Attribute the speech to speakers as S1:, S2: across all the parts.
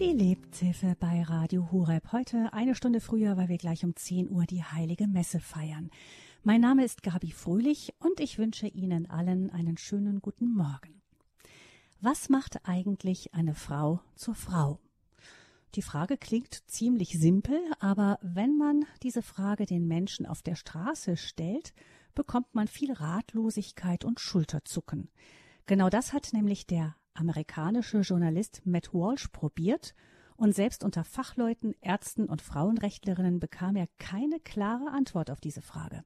S1: Die Lebenshilfe bei Radio Hureb. Heute eine Stunde früher, weil wir gleich um 10 Uhr die Heilige Messe feiern. Mein Name ist Gabi Fröhlich und ich wünsche Ihnen allen einen schönen guten Morgen. Was macht eigentlich eine Frau zur Frau? Die Frage klingt ziemlich simpel, aber wenn man diese Frage den Menschen auf der Straße stellt, bekommt man viel Ratlosigkeit und Schulterzucken. Genau das hat nämlich der amerikanische Journalist Matt Walsh probiert und selbst unter Fachleuten, Ärzten und Frauenrechtlerinnen bekam er keine klare Antwort auf diese Frage.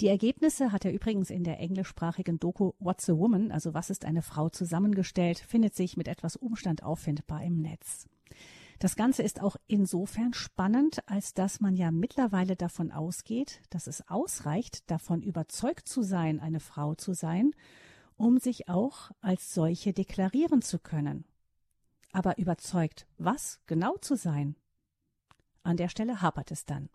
S1: Die Ergebnisse hat er übrigens in der englischsprachigen Doku What's a Woman, also was ist eine Frau zusammengestellt, findet sich mit etwas Umstand auffindbar im Netz. Das Ganze ist auch insofern spannend, als dass man ja mittlerweile davon ausgeht, dass es ausreicht, davon überzeugt zu sein, eine Frau zu sein, um sich auch als solche deklarieren zu können. Aber überzeugt, was genau zu sein? An der Stelle hapert es dann.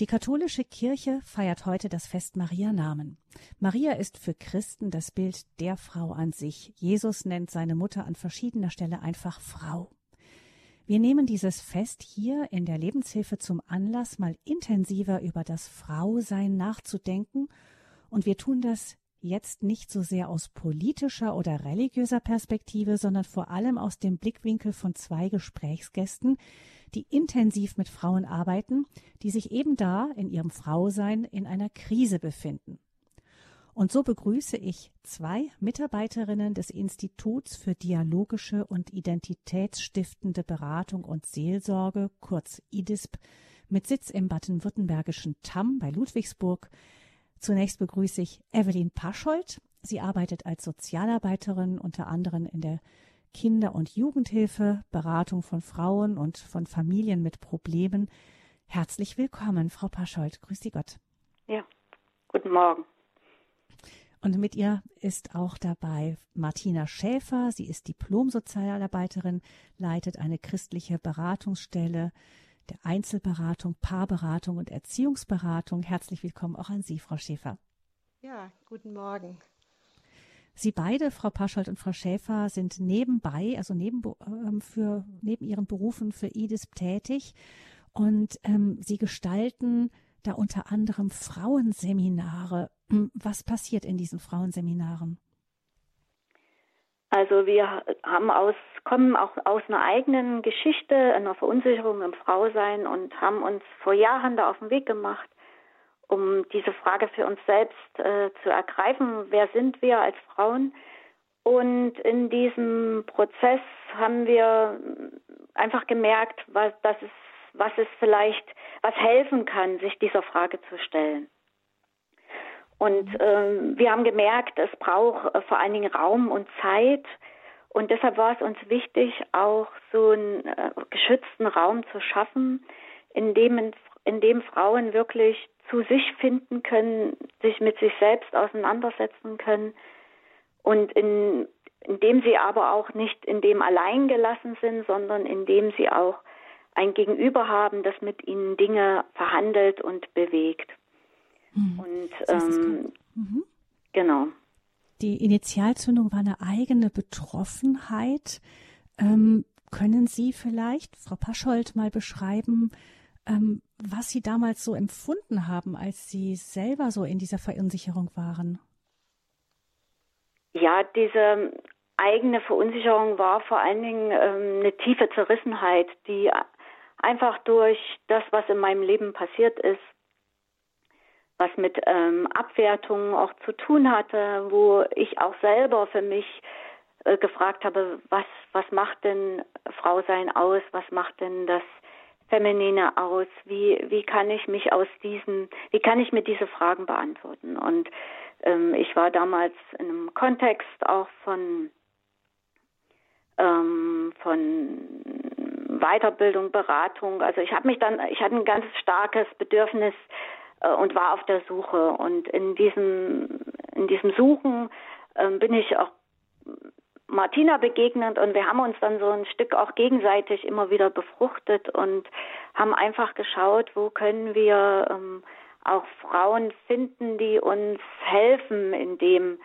S1: Die katholische Kirche feiert heute das Fest Marianamen. Maria ist für Christen das Bild der Frau an sich. Jesus nennt seine Mutter an verschiedener Stelle einfach Frau. Wir nehmen dieses Fest hier in der Lebenshilfe zum Anlass, mal intensiver über das Frausein nachzudenken, und wir tun das jetzt nicht so sehr aus politischer oder religiöser Perspektive, sondern vor allem aus dem Blickwinkel von zwei Gesprächsgästen, die intensiv mit Frauen arbeiten, die sich eben da in ihrem Frausein in einer Krise befinden. Und so begrüße ich zwei Mitarbeiterinnen des Instituts für dialogische und identitätsstiftende Beratung und Seelsorge, kurz IDISP, mit Sitz im baden-württembergischen Tamm bei Ludwigsburg, Zunächst begrüße ich Evelyn Paschold. Sie arbeitet als Sozialarbeiterin unter anderem in der Kinder- und Jugendhilfe, Beratung von Frauen und von Familien mit Problemen. Herzlich willkommen, Frau Paschold. Grüß Sie Gott.
S2: Ja, guten Morgen.
S1: Und mit ihr ist auch dabei Martina Schäfer. Sie ist Diplom-Sozialarbeiterin, leitet eine christliche Beratungsstelle der Einzelberatung, Paarberatung und Erziehungsberatung. Herzlich willkommen auch an Sie, Frau Schäfer.
S3: Ja, guten Morgen.
S1: Sie beide, Frau Paschold und Frau Schäfer, sind nebenbei, also neben, ähm, für, neben ihren Berufen für IDISP tätig und ähm, sie gestalten da unter anderem Frauenseminare. Hm, was passiert in diesen Frauenseminaren?
S2: Also wir haben aus, kommen auch aus einer eigenen Geschichte, einer Verunsicherung im Frausein und haben uns vor Jahren da auf den Weg gemacht, um diese Frage für uns selbst äh, zu ergreifen. Wer sind wir als Frauen? Und in diesem Prozess haben wir einfach gemerkt, was, dass es, was es vielleicht, was helfen kann, sich dieser Frage zu stellen. Und ähm, wir haben gemerkt, es braucht äh, vor allen Dingen Raum und Zeit. Und deshalb war es uns wichtig, auch so einen äh, geschützten Raum zu schaffen, in dem, in dem Frauen wirklich zu sich finden können, sich mit sich selbst auseinandersetzen können und in, in dem sie aber auch nicht in dem allein gelassen sind, sondern in dem sie auch ein Gegenüber haben, das mit ihnen Dinge verhandelt und bewegt. Mhm. Und ähm, mhm. genau.
S1: Die Initialzündung war eine eigene Betroffenheit. Ähm, können Sie vielleicht, Frau Paschold, mal beschreiben, ähm, was Sie damals so empfunden haben, als Sie selber so in dieser Verunsicherung waren?
S2: Ja, diese eigene Verunsicherung war vor allen Dingen ähm, eine tiefe Zerrissenheit, die einfach durch das, was in meinem Leben passiert ist, was mit ähm, Abwertungen auch zu tun hatte, wo ich auch selber für mich äh, gefragt habe, was, was macht denn Frau sein aus, was macht denn das Feminine aus, wie, wie kann ich mich aus diesen, wie kann ich mir diese Fragen beantworten? Und ähm, ich war damals in einem Kontext auch von ähm, von Weiterbildung, Beratung. Also ich habe mich dann, ich hatte ein ganz starkes Bedürfnis, und war auf der Suche. Und in diesem, in diesem Suchen äh, bin ich auch Martina begegnet und wir haben uns dann so ein Stück auch gegenseitig immer wieder befruchtet und haben einfach geschaut, wo können wir ähm, auch Frauen finden, die uns helfen in dem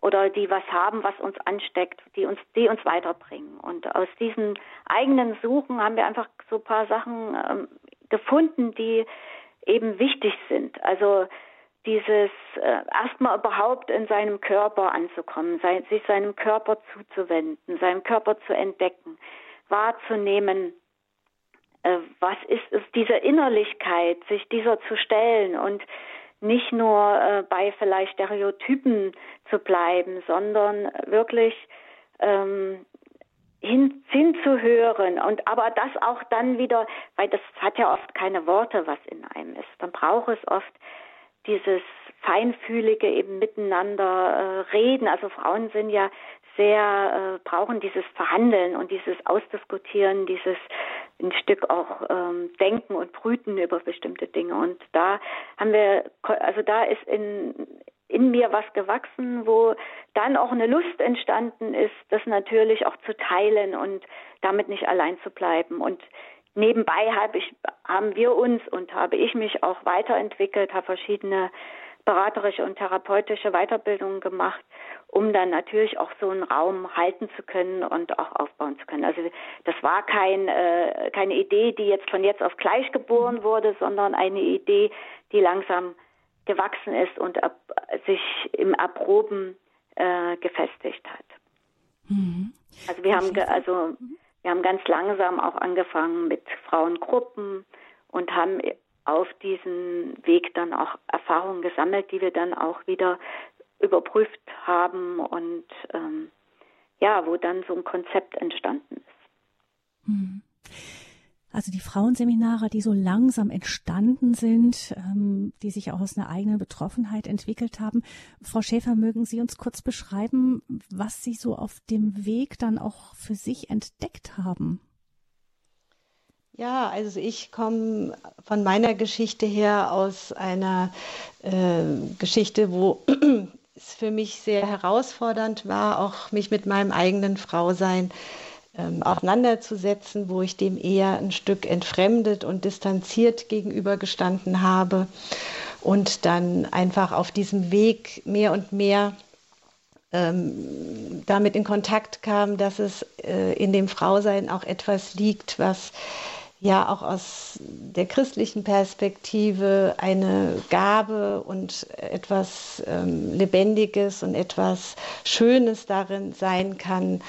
S2: oder die was haben, was uns ansteckt, die uns, die uns weiterbringen. Und aus diesen eigenen Suchen haben wir einfach so ein paar Sachen ähm, gefunden, die eben wichtig sind. Also dieses äh, erstmal überhaupt in seinem Körper anzukommen, sein, sich seinem Körper zuzuwenden, seinen Körper zu entdecken, wahrzunehmen, äh, was ist es, diese Innerlichkeit, sich dieser zu stellen und nicht nur äh, bei vielleicht Stereotypen zu bleiben, sondern wirklich ähm, hin, hinzuhören und aber das auch dann wieder, weil das hat ja oft keine Worte, was in einem ist. Dann braucht es oft dieses feinfühlige eben miteinander äh, reden. Also Frauen sind ja sehr äh, brauchen dieses Verhandeln und dieses Ausdiskutieren, dieses ein Stück auch ähm, Denken und Brüten über bestimmte Dinge. Und da haben wir, also da ist in in mir was gewachsen, wo dann auch eine Lust entstanden ist, das natürlich auch zu teilen und damit nicht allein zu bleiben. Und nebenbei habe ich, haben wir uns und habe ich mich auch weiterentwickelt, habe verschiedene beraterische und therapeutische Weiterbildungen gemacht, um dann natürlich auch so einen Raum halten zu können und auch aufbauen zu können. Also das war kein, äh, keine Idee, die jetzt von jetzt auf gleich geboren wurde, sondern eine Idee, die langsam gewachsen ist und ab, sich im Erproben äh, gefestigt hat. Mhm. Also wir haben also wir haben ganz langsam auch angefangen mit Frauengruppen und haben auf diesem Weg dann auch Erfahrungen gesammelt, die wir dann auch wieder überprüft haben und ähm, ja, wo dann so ein Konzept entstanden ist.
S1: Mhm. Also die Frauenseminare, die so langsam entstanden sind, ähm, die sich auch aus einer eigenen Betroffenheit entwickelt haben. Frau Schäfer, mögen Sie uns kurz beschreiben, was Sie so auf dem Weg dann auch für sich entdeckt haben?
S3: Ja, also ich komme von meiner Geschichte her aus einer äh, Geschichte, wo es für mich sehr herausfordernd war, auch mich mit meinem eigenen Frausein ähm, auseinanderzusetzen, wo ich dem eher ein Stück entfremdet und distanziert gegenübergestanden habe und dann einfach auf diesem Weg mehr und mehr ähm, damit in Kontakt kam, dass es äh, in dem Frausein auch etwas liegt, was ja auch aus der christlichen Perspektive eine Gabe und etwas ähm, Lebendiges und etwas Schönes darin sein kann.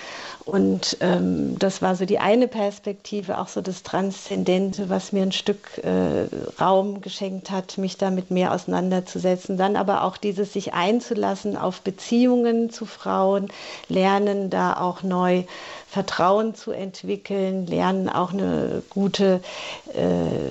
S3: Und ähm, das war so die eine Perspektive, auch so das Transzendente, was mir ein Stück äh, Raum geschenkt hat, mich damit mehr auseinanderzusetzen. Dann aber auch dieses sich einzulassen auf Beziehungen zu Frauen, lernen da auch neu Vertrauen zu entwickeln, lernen auch eine gute, äh,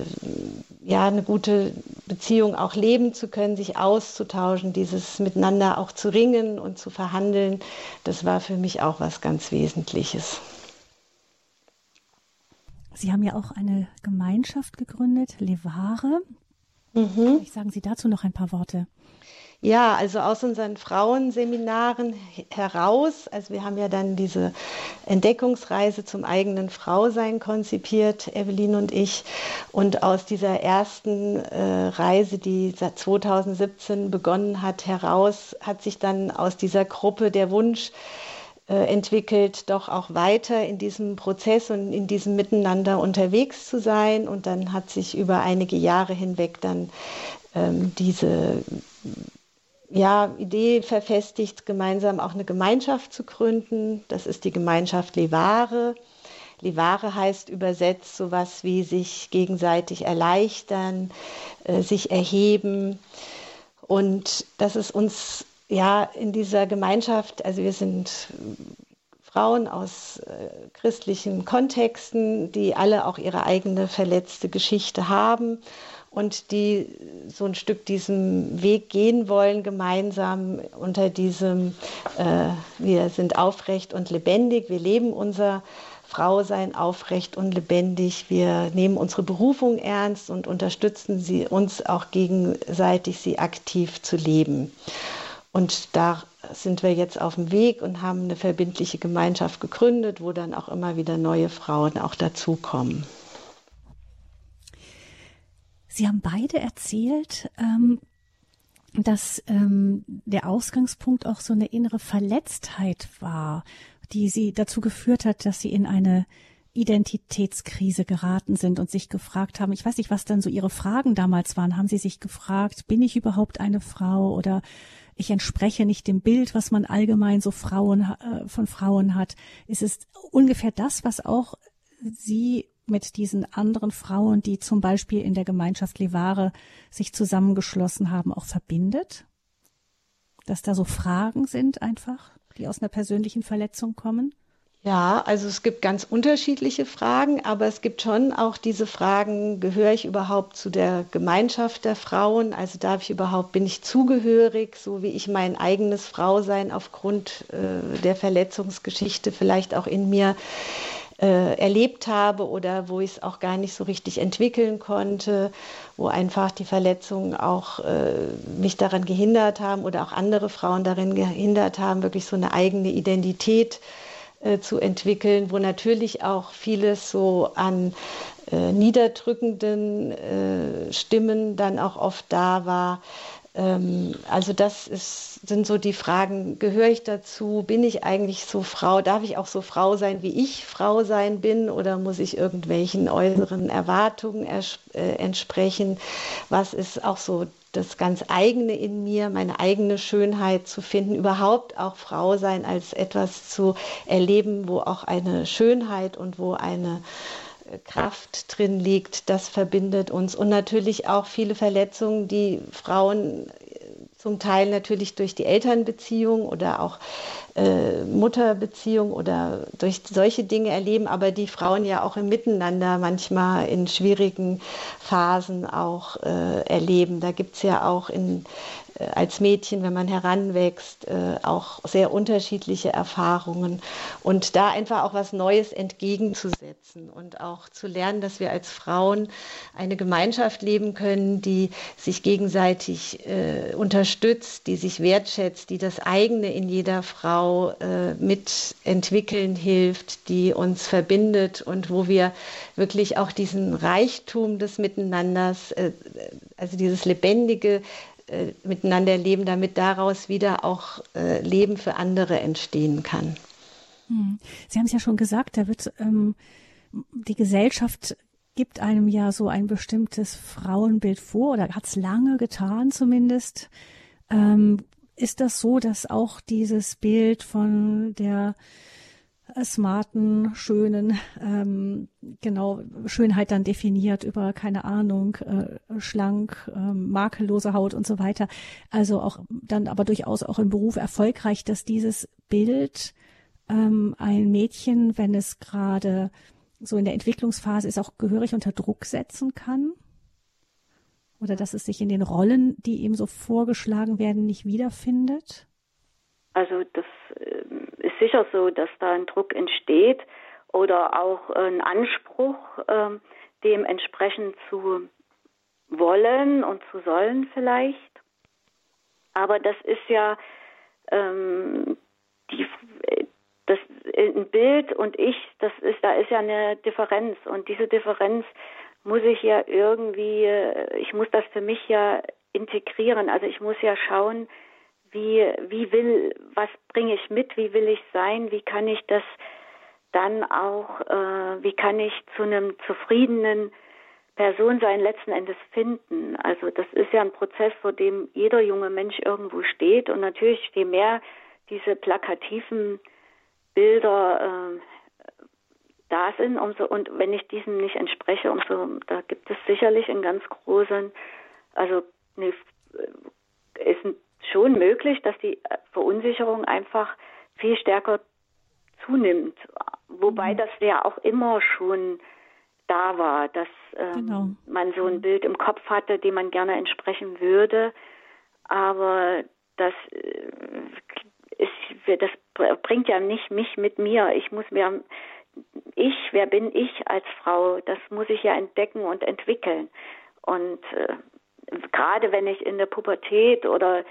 S3: ja, eine gute Beziehung auch leben zu können, sich auszutauschen, dieses miteinander auch zu ringen und zu verhandeln. Das war für mich auch was ganz Wesentliches.
S1: Sie haben ja auch eine Gemeinschaft gegründet, Levare. Mhm. Vielleicht sagen Sie dazu noch ein paar Worte.
S3: Ja, also aus unseren Frauenseminaren heraus, also wir haben ja dann diese Entdeckungsreise zum eigenen Frausein konzipiert, Evelyn und ich. Und aus dieser ersten äh, Reise, die seit 2017 begonnen hat, heraus hat sich dann aus dieser Gruppe der Wunsch äh, entwickelt, doch auch weiter in diesem Prozess und in diesem Miteinander unterwegs zu sein. Und dann hat sich über einige Jahre hinweg dann ähm, diese ja, Idee verfestigt, gemeinsam auch eine Gemeinschaft zu gründen. Das ist die Gemeinschaft Levare. Levare heißt übersetzt sowas wie sich gegenseitig erleichtern, äh, sich erheben. Und das ist uns ja in dieser Gemeinschaft, also wir sind Frauen aus äh, christlichen Kontexten, die alle auch ihre eigene verletzte Geschichte haben und die so ein Stück diesen Weg gehen wollen, gemeinsam unter diesem, äh, wir sind aufrecht und lebendig, wir leben unser Frausein aufrecht und lebendig, wir nehmen unsere Berufung ernst und unterstützen sie uns auch gegenseitig, sie aktiv zu leben. Und da sind wir jetzt auf dem Weg und haben eine verbindliche Gemeinschaft gegründet, wo dann auch immer wieder neue Frauen auch dazukommen.
S1: Sie haben beide erzählt, ähm, dass ähm, der Ausgangspunkt auch so eine innere Verletztheit war, die sie dazu geführt hat, dass sie in eine Identitätskrise geraten sind und sich gefragt haben, ich weiß nicht, was dann so ihre Fragen damals waren, haben sie sich gefragt, bin ich überhaupt eine Frau oder ich entspreche nicht dem Bild, was man allgemein so Frauen äh, von Frauen hat. Ist es ungefähr das, was auch sie mit diesen anderen Frauen, die zum Beispiel in der Gemeinschaft Levare sich zusammengeschlossen haben, auch verbindet? Dass da so Fragen sind einfach, die aus einer persönlichen Verletzung kommen?
S3: Ja, also es gibt ganz unterschiedliche Fragen, aber es gibt schon auch diese Fragen, gehöre ich überhaupt zu der Gemeinschaft der Frauen? Also darf ich überhaupt, bin ich zugehörig, so wie ich mein eigenes Frausein aufgrund äh, der Verletzungsgeschichte vielleicht auch in mir äh, erlebt habe oder wo ich es auch gar nicht so richtig entwickeln konnte, wo einfach die Verletzungen auch äh, mich daran gehindert haben oder auch andere Frauen darin gehindert haben, wirklich so eine eigene Identität äh, zu entwickeln, wo natürlich auch vieles so an äh, niederdrückenden äh, Stimmen dann auch oft da war. Ähm, also das ist, sind so die Fragen, gehöre ich dazu? Bin ich eigentlich so Frau? Darf ich auch so Frau sein, wie ich Frau sein bin? Oder muss ich irgendwelchen äußeren Erwartungen äh, entsprechen? Was ist auch so das ganz eigene in mir, meine eigene Schönheit zu finden, überhaupt auch Frau sein als etwas zu erleben, wo auch eine Schönheit und wo eine Kraft drin liegt, das verbindet uns. Und natürlich auch viele Verletzungen, die Frauen zum Teil natürlich durch die Elternbeziehung oder auch äh, Mutterbeziehung oder durch solche Dinge erleben, aber die Frauen ja auch im Miteinander manchmal in schwierigen Phasen auch äh, erleben. Da gibt es ja auch in äh, als Mädchen, wenn man heranwächst, äh, auch sehr unterschiedliche Erfahrungen. Und da einfach auch was Neues entgegenzusetzen und auch zu lernen, dass wir als Frauen eine Gemeinschaft leben können, die sich gegenseitig äh, unterstützt, die sich wertschätzt, die das eigene in jeder Frau äh, mitentwickeln hilft, die uns verbindet und wo wir wirklich auch diesen Reichtum des Miteinanders, äh, also dieses lebendige äh, miteinander leben, damit daraus wieder auch äh, Leben für andere entstehen kann.
S1: Hm. Sie haben es ja schon gesagt, da wird ähm, die Gesellschaft gibt einem ja so ein bestimmtes Frauenbild vor oder hat es lange getan zumindest. Ähm, ist das so, dass auch dieses Bild von der smarten, schönen, ähm, genau, Schönheit dann definiert über, keine Ahnung, äh, schlank, äh, makellose Haut und so weiter. Also auch dann aber durchaus auch im Beruf erfolgreich, dass dieses Bild ähm, ein Mädchen, wenn es gerade so in der Entwicklungsphase ist, auch gehörig unter Druck setzen kann? Oder dass es sich in den Rollen, die ihm so vorgeschlagen werden, nicht wiederfindet?
S2: Also das ähm, ist sicher so, dass da ein Druck entsteht oder auch ein Anspruch, ähm, dem entsprechend zu wollen und zu sollen vielleicht. Aber das ist ja ähm, die, das ein Bild und ich, das ist, da ist ja eine Differenz und diese Differenz muss ich ja irgendwie, ich muss das für mich ja integrieren. Also ich muss ja schauen, wie, wie will, was bringe ich mit, wie will ich sein, wie kann ich das dann auch, äh, wie kann ich zu einem zufriedenen Person sein letzten Endes finden. Also das ist ja ein Prozess, vor dem jeder junge Mensch irgendwo steht und natürlich je mehr diese plakativen Bilder äh, da sind, umso und wenn ich diesem nicht entspreche, umso da gibt es sicherlich einen ganz großen, also eine, ist ein schon möglich, dass die äh, Verunsicherung einfach viel stärker zunimmt. Wobei mhm. das ja auch immer schon da war, dass ähm, genau. man so ein mhm. Bild im Kopf hatte, dem man gerne entsprechen würde. Aber das äh, ist, das bringt ja nicht mich mit mir. Ich muss mir, ich, wer bin ich als Frau? Das muss ich ja entdecken und entwickeln. Und äh, gerade wenn ich in der Pubertät oder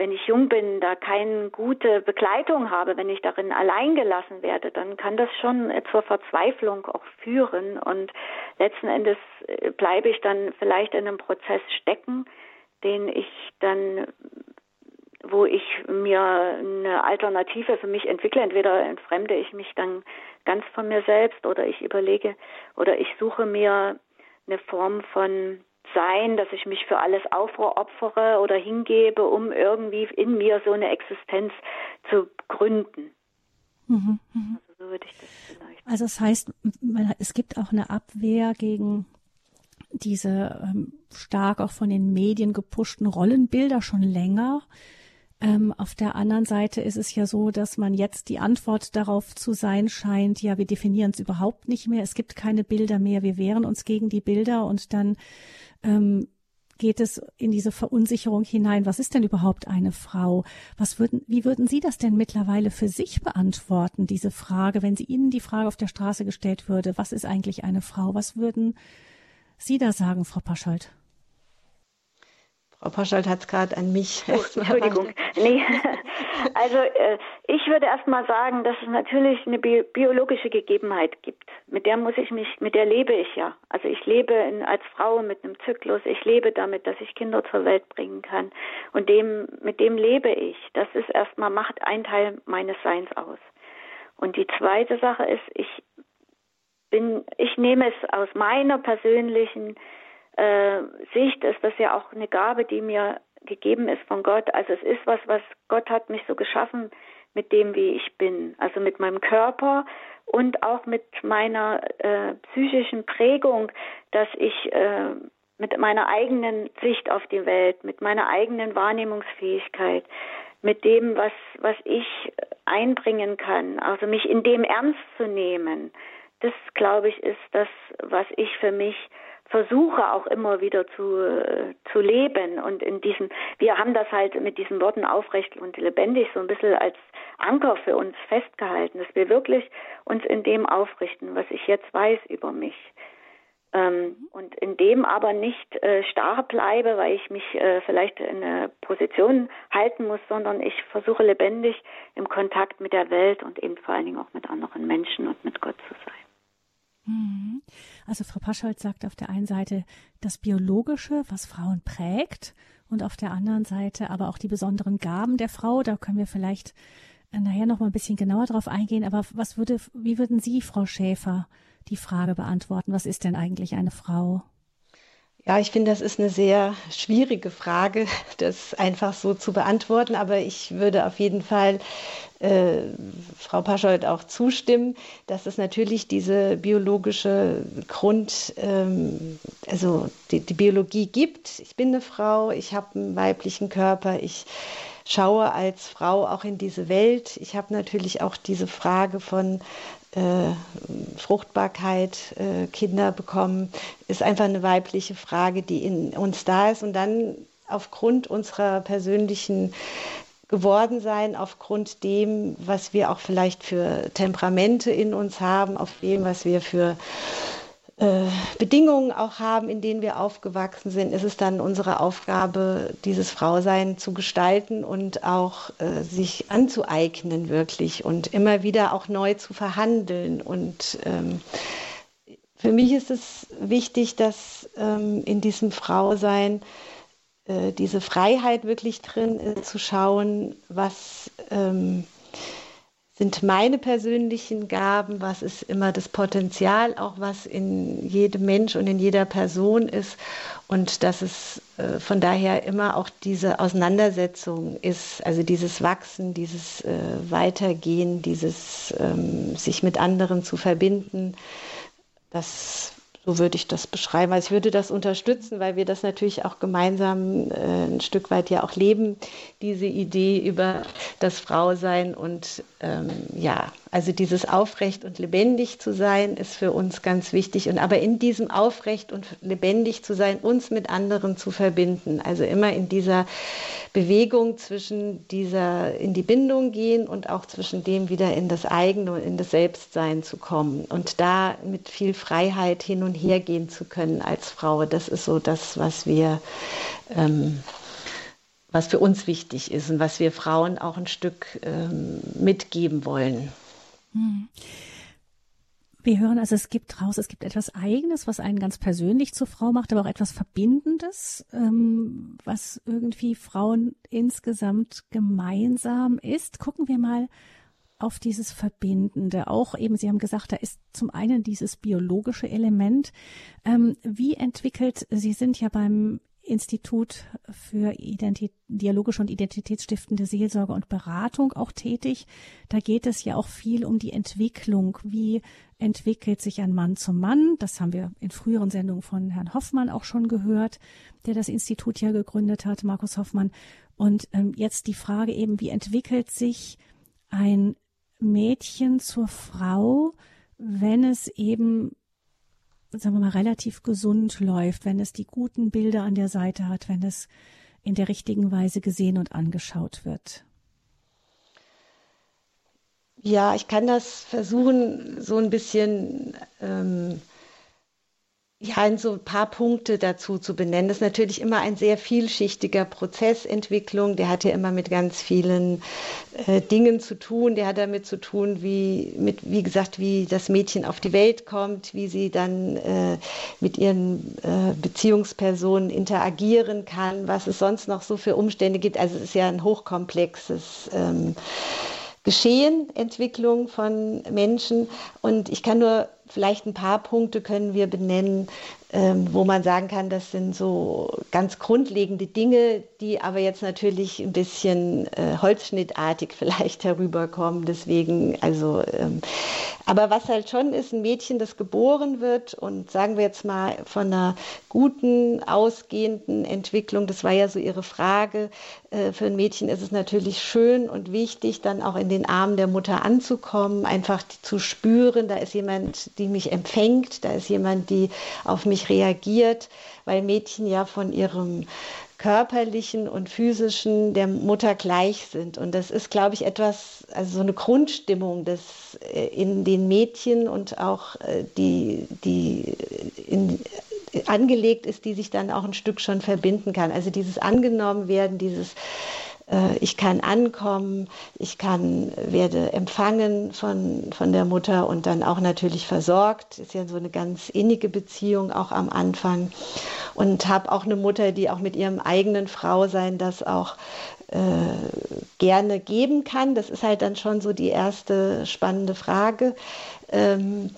S2: wenn ich jung bin, da keine gute Begleitung habe, wenn ich darin allein gelassen werde, dann kann das schon zur Verzweiflung auch führen und letzten Endes äh, bleibe ich dann vielleicht in einem Prozess stecken, den ich dann, wo ich mir eine Alternative für mich entwickle. Entweder entfremde ich mich dann ganz von mir selbst oder ich überlege oder ich suche mir eine Form von Sein, dass ich mich für alles aufopfere oder hingebe, um irgendwie in mir so eine Existenz zu gründen. Mhm,
S1: mh. Also so würde ich das vielleicht. Also das heißt, es gibt auch eine Abwehr gegen diese ähm, stark auch von den Medien gepushten Rollenbilder schon länger. Ähm, auf der anderen Seite ist es ja so, dass man jetzt die Antwort darauf zu sein scheint, ja, wir definieren es überhaupt nicht mehr, es gibt keine Bilder mehr, wir wehren uns gegen die Bilder und dann ähm, geht es in diese Verunsicherung hinein. Was ist denn überhaupt eine Frau? Was würden, wie würden Sie das denn mittlerweile für sich beantworten, diese Frage, wenn Sie Ihnen die Frage auf der Straße gestellt würde, was ist eigentlich eine Frau? Was würden Sie da sagen, Frau Paschold?
S3: Frau Paschold hat es gerade an mich.
S2: Oh, Entschuldigung. Nee. Also äh, ich würde erst mal sagen, dass es natürlich eine bi biologische Gegebenheit gibt. Mit der muss ich mich, mit der lebe ich ja. Also ich lebe in, als Frau mit einem Zyklus. Ich lebe damit, dass ich Kinder zur Welt bringen kann. Und dem, mit dem lebe ich. Das ist erstmal macht ein Teil meines Seins aus. Und die zweite Sache ist, ich bin, ich nehme es aus meiner persönlichen äh, Sicht, ist das ja auch eine Gabe, die mir gegeben ist von Gott. Also es ist was, was Gott hat mich so geschaffen mit dem, wie ich bin. Also mit meinem Körper und auch mit meiner äh, psychischen Prägung, dass ich äh, mit meiner eigenen Sicht auf die Welt, mit meiner eigenen Wahrnehmungsfähigkeit, mit dem, was, was ich einbringen kann, also mich in dem ernst zu nehmen, das, glaube ich, ist das, was ich für mich versuche auch immer wieder zu, zu leben und in diesen, wir haben das halt mit diesen Worten aufrecht und lebendig so ein bisschen als Anker für uns festgehalten, dass wir wirklich uns in dem aufrichten, was ich jetzt weiß über mich. Ähm, und in dem aber nicht äh, starr bleibe, weil ich mich äh, vielleicht in eine Position halten muss, sondern ich versuche lebendig im Kontakt mit der Welt und eben vor allen Dingen auch mit anderen Menschen und mit Gott zu sein.
S1: Mhm. Also Frau Pascholz sagt auf der einen Seite das Biologische, was Frauen prägt, und auf der anderen Seite aber auch die besonderen Gaben der Frau. Da können wir vielleicht äh, nachher noch mal ein bisschen genauer drauf eingehen. Aber was würde, wie würden Sie, Frau Schäfer, die Frage beantworten? Was ist denn eigentlich eine Frau?
S3: Ja, ich finde, das ist eine sehr schwierige Frage, das einfach so zu beantworten. Aber ich würde auf jeden Fall äh, Frau Paschold auch zustimmen, dass es natürlich diese biologische Grund, ähm, also die, die, Biologie gibt. Ich bin eine Frau, ich habe einen weiblichen Körper, ich schaue als Frau auch in diese Welt. Ich habe natürlich auch diese Frage von äh, Fruchtbarkeit, äh, Kinder bekommen, ist einfach eine weibliche Frage, die in uns da ist. Und dann aufgrund unserer persönlichen geworden sein, aufgrund dem, was wir auch vielleicht für Temperamente in uns haben, auf dem, was wir für Bedingungen auch haben, in denen wir aufgewachsen sind, ist es dann unsere Aufgabe, dieses Frausein zu gestalten und auch äh, sich anzueignen wirklich und immer wieder auch neu zu verhandeln. Und ähm, für mich ist es wichtig, dass ähm, in diesem Frausein äh, diese Freiheit wirklich drin ist, zu schauen, was ähm, sind meine persönlichen Gaben, was ist immer das Potenzial, auch was in jedem Mensch und in jeder Person ist. Und dass es äh, von daher immer auch diese Auseinandersetzung ist, also dieses Wachsen, dieses äh, Weitergehen, dieses ähm, sich mit anderen zu verbinden, das so würde ich das beschreiben. Also ich würde das unterstützen, weil wir das natürlich auch gemeinsam äh, ein Stück weit ja auch leben, diese Idee über das Frausein und ähm, ja, also dieses aufrecht und lebendig zu sein ist für uns ganz wichtig und aber in diesem aufrecht und lebendig zu sein, uns mit anderen zu verbinden, also immer in dieser Bewegung zwischen dieser in die Bindung gehen und auch zwischen dem wieder in das eigene und in das Selbstsein zu kommen und da mit viel Freiheit hin und her gehen zu können als Frau. Das ist so das, was wir ähm, was für uns wichtig ist und was wir Frauen auch ein Stück ähm, mitgeben wollen. Hm.
S1: Wir hören also, es gibt raus, es gibt etwas Eigenes, was einen ganz persönlich zur Frau macht, aber auch etwas Verbindendes, ähm, was irgendwie Frauen insgesamt gemeinsam ist. Gucken wir mal auf dieses Verbindende. Auch eben, Sie haben gesagt, da ist zum einen dieses biologische Element. Ähm, wie entwickelt, Sie sind ja beim Institut für Identi dialogische und identitätsstiftende Seelsorge und Beratung auch tätig. Da geht es ja auch viel um die Entwicklung. Wie entwickelt sich ein Mann zum Mann? Das haben wir in früheren Sendungen von Herrn Hoffmann auch schon gehört, der das Institut ja gegründet hat, Markus Hoffmann. Und ähm, jetzt die Frage eben, wie entwickelt sich ein Mädchen zur Frau, wenn es eben sagen wir mal, relativ gesund läuft, wenn es die guten Bilder an der Seite hat, wenn es in der richtigen Weise gesehen und angeschaut wird?
S3: Ja, ich kann das versuchen, so ein bisschen ähm, ja, so ein paar Punkte dazu zu benennen. Das ist natürlich immer ein sehr vielschichtiger Prozessentwicklung. Der hat ja immer mit ganz vielen äh, Dingen zu tun. Der hat damit zu tun, wie, mit, wie gesagt, wie das Mädchen auf die Welt kommt, wie sie dann äh, mit ihren äh, Beziehungspersonen interagieren kann, was es sonst noch so für Umstände gibt. Also es ist ja ein hochkomplexes ähm, Geschehen, Entwicklung von Menschen. Und ich kann nur vielleicht ein paar Punkte können wir benennen, ähm, wo man sagen kann, das sind so ganz grundlegende Dinge, die aber jetzt natürlich ein bisschen äh, holzschnittartig vielleicht herüberkommen. Deswegen, also, ähm, aber was halt schon ist, ein Mädchen, das geboren wird und sagen wir jetzt mal von einer guten, ausgehenden Entwicklung, das war ja so Ihre Frage, äh, für ein Mädchen ist es natürlich schön und wichtig, dann auch in den Armen der Mutter anzukommen, einfach zu spüren, da ist jemand, die mich empfängt, da ist jemand, die auf mich reagiert, weil Mädchen ja von ihrem körperlichen und physischen der Mutter gleich sind. Und das ist, glaube ich, etwas, also so eine Grundstimmung des, äh, in den Mädchen und auch äh, die, die in, angelegt ist, die sich dann auch ein Stück schon verbinden kann. Also dieses angenommen werden, dieses ich kann ankommen, ich kann, werde empfangen von, von der Mutter und dann auch natürlich versorgt. Ist ja so eine ganz innige Beziehung auch am Anfang. Und habe auch eine Mutter, die auch mit ihrem eigenen Frausein das auch äh, gerne geben kann. Das ist halt dann schon so die erste spannende Frage. Ähm,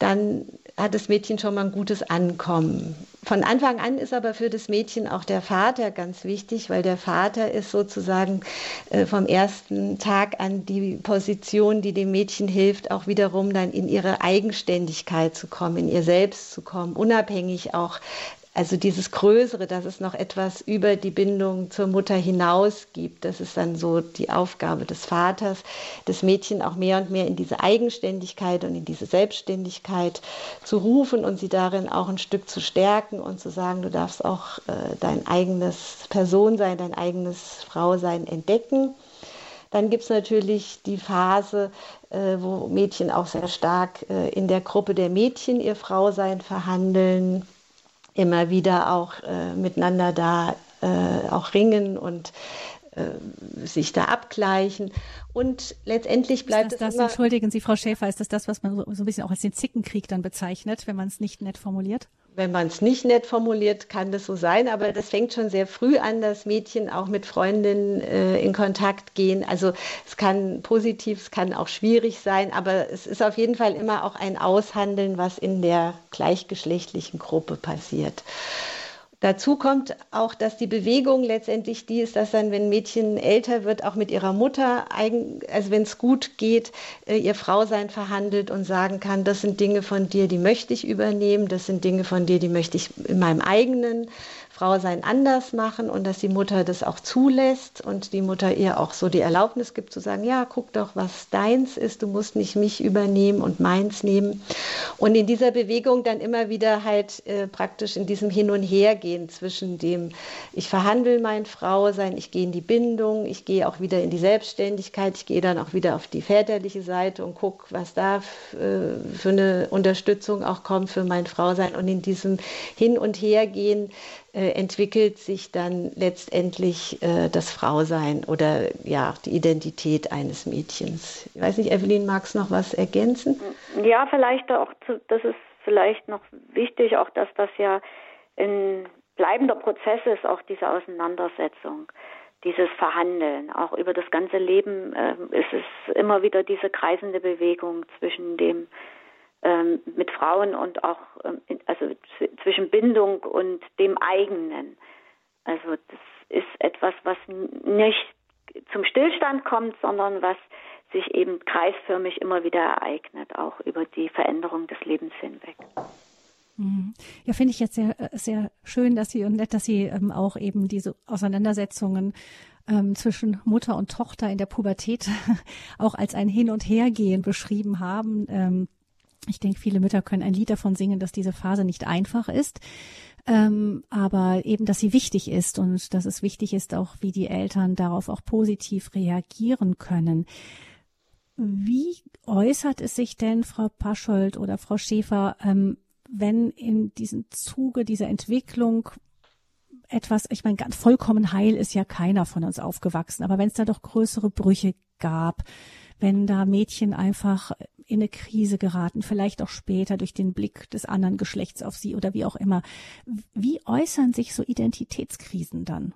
S3: dann hat das Mädchen schon mal ein gutes Ankommen. Von Anfang an ist aber für das Mädchen auch der Vater ganz wichtig, weil der Vater ist sozusagen äh, vom ersten Tag an die Position, die dem Mädchen hilft, auch wiederum dann in ihre Eigenständigkeit zu kommen, in ihr Selbst zu kommen, unabhängig auch also dieses Größere, dass es noch etwas über die Bindung zur Mutter hinaus gibt, das ist dann so die Aufgabe des Vaters, das Mädchen auch mehr und mehr in diese Eigenständigkeit und in diese Selbstständigkeit zu rufen und sie darin auch ein Stück zu stärken und zu sagen, du darfst auch äh, dein eigenes Person sein, dein eigenes Frausein entdecken. Dann gibt es natürlich die Phase, äh, wo Mädchen auch sehr stark äh, in der Gruppe der Mädchen ihr Frausein verhandeln immer wieder auch äh, miteinander da äh, auch ringen und äh, sich da abgleichen. Und letztendlich bleibt
S1: ist das
S3: es
S1: das, Entschuldigen Sie, Frau Schäfer, ist das das, was man so, so ein bisschen auch als den Zickenkrieg dann bezeichnet, wenn man es nicht nett formuliert?
S3: Wenn man es nicht nett formuliert, kann das so sein, aber das fängt schon sehr früh an, dass Mädchen auch mit Freundinnen äh, in Kontakt gehen. Also es kann positiv, es kann auch schwierig sein, aber es ist auf jeden Fall immer auch ein Aushandeln, was in der gleichgeschlechtlichen Gruppe passiert. Dazu kommt auch, dass die Bewegung letztendlich die ist, dass dann, wenn Mädchen älter wird, auch mit ihrer Mutter, also wenn es gut geht, äh, ihr Frausein verhandelt und sagen kann, das sind Dinge von dir, die möchte ich übernehmen, das sind Dinge von dir, die möchte ich in meinem eigenen Frau sein anders machen und dass die Mutter das auch zulässt und die Mutter ihr auch so die Erlaubnis gibt zu sagen, ja, guck doch, was deins ist, du musst nicht mich übernehmen und meins nehmen. Und in dieser Bewegung dann immer wieder halt äh, praktisch in diesem Hin und Her gehen zwischen dem, ich verhandle mein Frau sein, ich gehe in die Bindung, ich gehe auch wieder in die Selbstständigkeit, ich gehe dann auch wieder auf die väterliche Seite und gucke, was da äh, für eine Unterstützung auch kommt für mein Frausein. Und in diesem Hin und Her gehen äh, entwickelt sich dann letztendlich äh, das Frausein oder ja die Identität eines Mädchens. Ich weiß nicht, Evelyn, magst du noch was ergänzen?
S2: Ja, vielleicht auch, zu, das ist vielleicht noch wichtig, auch dass das ja ein bleibender Prozess ist, auch diese Auseinandersetzung dieses Verhandeln. Auch über das ganze Leben äh, ist es immer wieder diese kreisende Bewegung zwischen dem ähm, mit Frauen und auch ähm, also zwischen Bindung und dem eigenen. Also das ist etwas, was nicht zum Stillstand kommt, sondern was sich eben kreisförmig immer wieder ereignet, auch über die Veränderung des Lebens hinweg.
S1: Mhm. Ja, finde ich jetzt sehr, sehr schön, dass Sie und nett, dass Sie ähm, auch eben diese Auseinandersetzungen ähm, zwischen Mutter und Tochter in der Pubertät auch als ein Hin- und Hergehen beschrieben haben. Ähm, ich denke, viele Mütter können ein Lied davon singen, dass diese Phase nicht einfach ist, ähm, aber eben, dass sie wichtig ist und dass es wichtig ist, auch wie die Eltern darauf auch positiv reagieren können. Wie äußert es sich denn, Frau Paschold oder Frau Schäfer, ähm, wenn in diesem Zuge dieser Entwicklung etwas, ich meine, ganz vollkommen heil ist ja keiner von uns aufgewachsen, aber wenn es da doch größere Brüche gab, wenn da Mädchen einfach in eine Krise geraten, vielleicht auch später durch den Blick des anderen Geschlechts auf sie oder wie auch immer. Wie äußern sich so Identitätskrisen dann?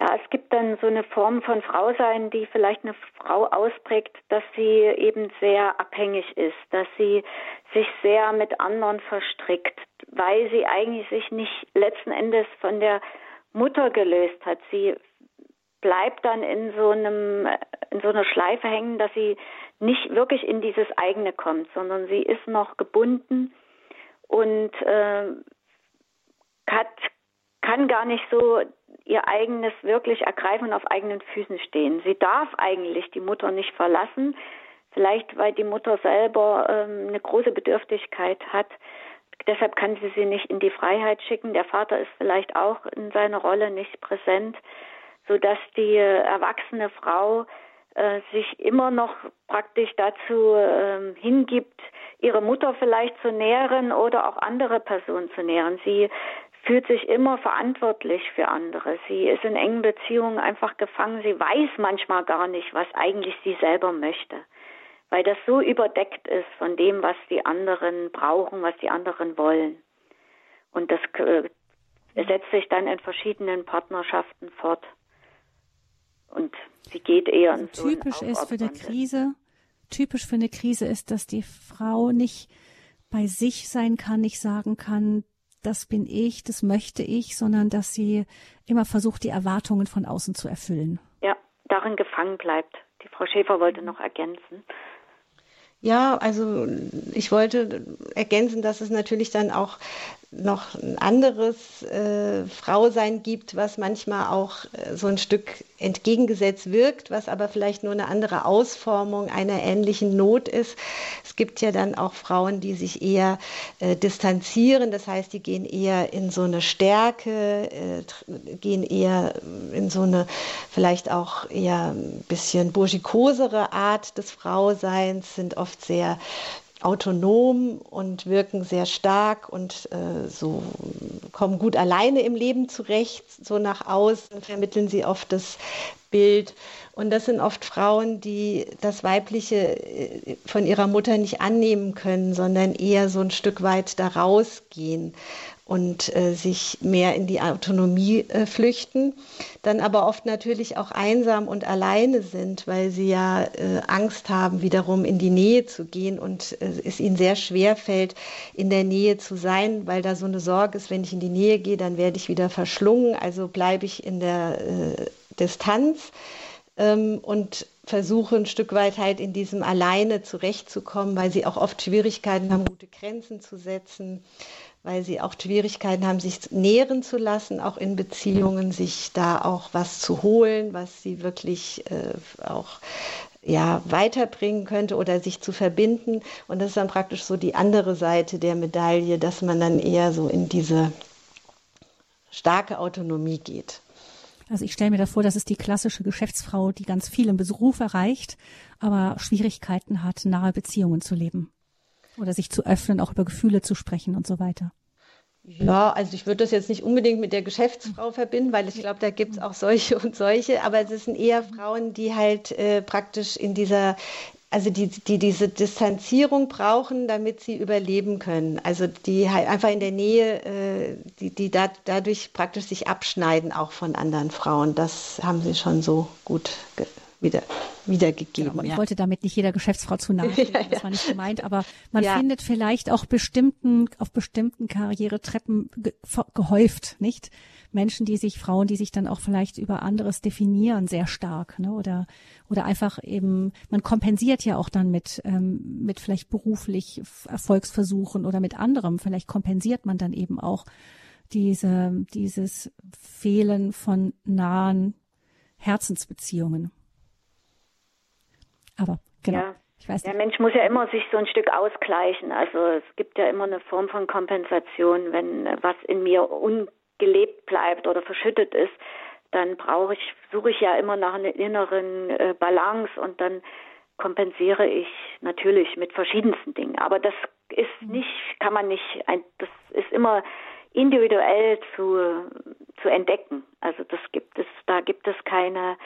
S2: Ja, es gibt dann so eine Form von Frausein, die vielleicht eine Frau ausprägt, dass sie eben sehr abhängig ist, dass sie sich sehr mit anderen verstrickt, weil sie eigentlich sich nicht letzten Endes von der Mutter gelöst hat. Sie bleibt dann in so einem in so einer Schleife hängen, dass sie nicht wirklich in dieses eigene kommt, sondern sie ist noch gebunden und äh, hat, kann gar nicht so ihr eigenes wirklich ergreifen und auf eigenen Füßen stehen. Sie darf eigentlich die Mutter nicht verlassen, vielleicht weil die Mutter selber ähm, eine große Bedürftigkeit hat. Deshalb kann sie sie nicht in die Freiheit schicken. Der Vater ist vielleicht auch in seiner Rolle nicht präsent, sodass die erwachsene Frau äh, sich immer noch praktisch dazu äh, hingibt, ihre Mutter vielleicht zu nähren oder auch andere Personen zu nähren. Sie fühlt sich immer verantwortlich für andere. Sie ist in engen Beziehungen einfach gefangen. Sie weiß manchmal gar nicht, was eigentlich sie selber möchte, weil das so überdeckt ist von dem, was die anderen brauchen, was die anderen wollen. Und das äh, setzt sich dann in verschiedenen Partnerschaften fort. Und sie geht eher also
S1: so Typisch ist für eine Krise, typisch für eine Krise ist, dass die Frau nicht bei sich sein kann, nicht sagen kann, das bin ich, das möchte ich, sondern dass sie immer versucht, die Erwartungen von außen zu erfüllen.
S2: Ja, darin gefangen bleibt. Die Frau Schäfer wollte noch ergänzen.
S3: Ja, also ich wollte ergänzen, dass es natürlich dann auch noch ein anderes äh, Frausein gibt, was manchmal auch äh, so ein Stück entgegengesetzt wirkt, was aber vielleicht nur eine andere Ausformung einer ähnlichen Not ist. Es gibt ja dann auch Frauen, die sich eher äh, distanzieren, das heißt, die gehen eher in so eine Stärke, äh, gehen eher in so eine vielleicht auch eher ein bisschen burschikosere Art des Frauseins, sind oft sehr autonom und wirken sehr stark und äh, so kommen gut alleine im Leben zurecht. So nach außen vermitteln sie oft das Bild. Und das sind oft Frauen, die das Weibliche äh, von ihrer Mutter nicht annehmen können, sondern eher so ein Stück weit da rausgehen und äh, sich mehr in die Autonomie äh, flüchten, dann aber oft natürlich auch einsam und alleine sind, weil sie ja äh, Angst haben, wiederum in die Nähe zu gehen und äh, es ihnen sehr schwer fällt, in der Nähe zu sein, weil da so eine Sorge ist, wenn ich in die Nähe gehe, dann werde ich wieder verschlungen, also bleibe ich in der äh, Distanz ähm, und versuche ein Stück weit halt in diesem Alleine zurechtzukommen, weil sie auch oft Schwierigkeiten haben, gute Grenzen zu setzen weil sie auch Schwierigkeiten haben, sich nähren zu lassen, auch in Beziehungen, sich da auch was zu holen, was sie wirklich äh, auch ja, weiterbringen könnte oder sich zu verbinden. Und das ist dann praktisch so die andere Seite der Medaille, dass man dann eher so in diese starke Autonomie geht.
S1: Also ich stelle mir da vor, das ist die klassische Geschäftsfrau, die ganz viel im Beruf erreicht, aber Schwierigkeiten hat, nahe Beziehungen zu leben oder sich zu öffnen, auch über Gefühle zu sprechen und so weiter.
S3: Ja, also ich würde das jetzt nicht unbedingt mit der Geschäftsfrau verbinden, weil ich glaube, da gibt es auch solche und solche, aber es sind eher Frauen, die halt äh, praktisch in dieser also die, die diese Distanzierung brauchen, damit sie überleben können. Also die halt einfach in der Nähe, äh, die, die da, dadurch praktisch sich abschneiden auch von anderen Frauen. Das haben sie schon so gut wieder, wiedergegeben. Genau,
S1: ich ja. wollte damit nicht jeder Geschäftsfrau zu nahe treten, ja, ja. das war nicht gemeint, aber man findet vielleicht auch bestimmten, auf bestimmten Karrieretreppen ge gehäuft, nicht? Menschen, die sich, Frauen, die sich dann auch vielleicht über anderes definieren, sehr stark, ne? Oder oder einfach eben, man kompensiert ja auch dann mit ähm, mit vielleicht beruflich Erfolgsversuchen oder mit anderem. Vielleicht kompensiert man dann eben auch diese dieses Fehlen von nahen Herzensbeziehungen. Aber genau.
S2: Ja. Ich weiß nicht. Der Mensch muss ja immer sich so ein Stück ausgleichen. Also es gibt ja immer eine Form von Kompensation, wenn was in mir un gelebt bleibt oder verschüttet ist, dann brauche ich, suche ich ja immer nach einer inneren äh, Balance und dann kompensiere ich natürlich mit verschiedensten Dingen. Aber das ist mhm. nicht, kann man nicht, ein, das ist immer individuell zu, zu entdecken. Also das gibt es, da gibt es keine,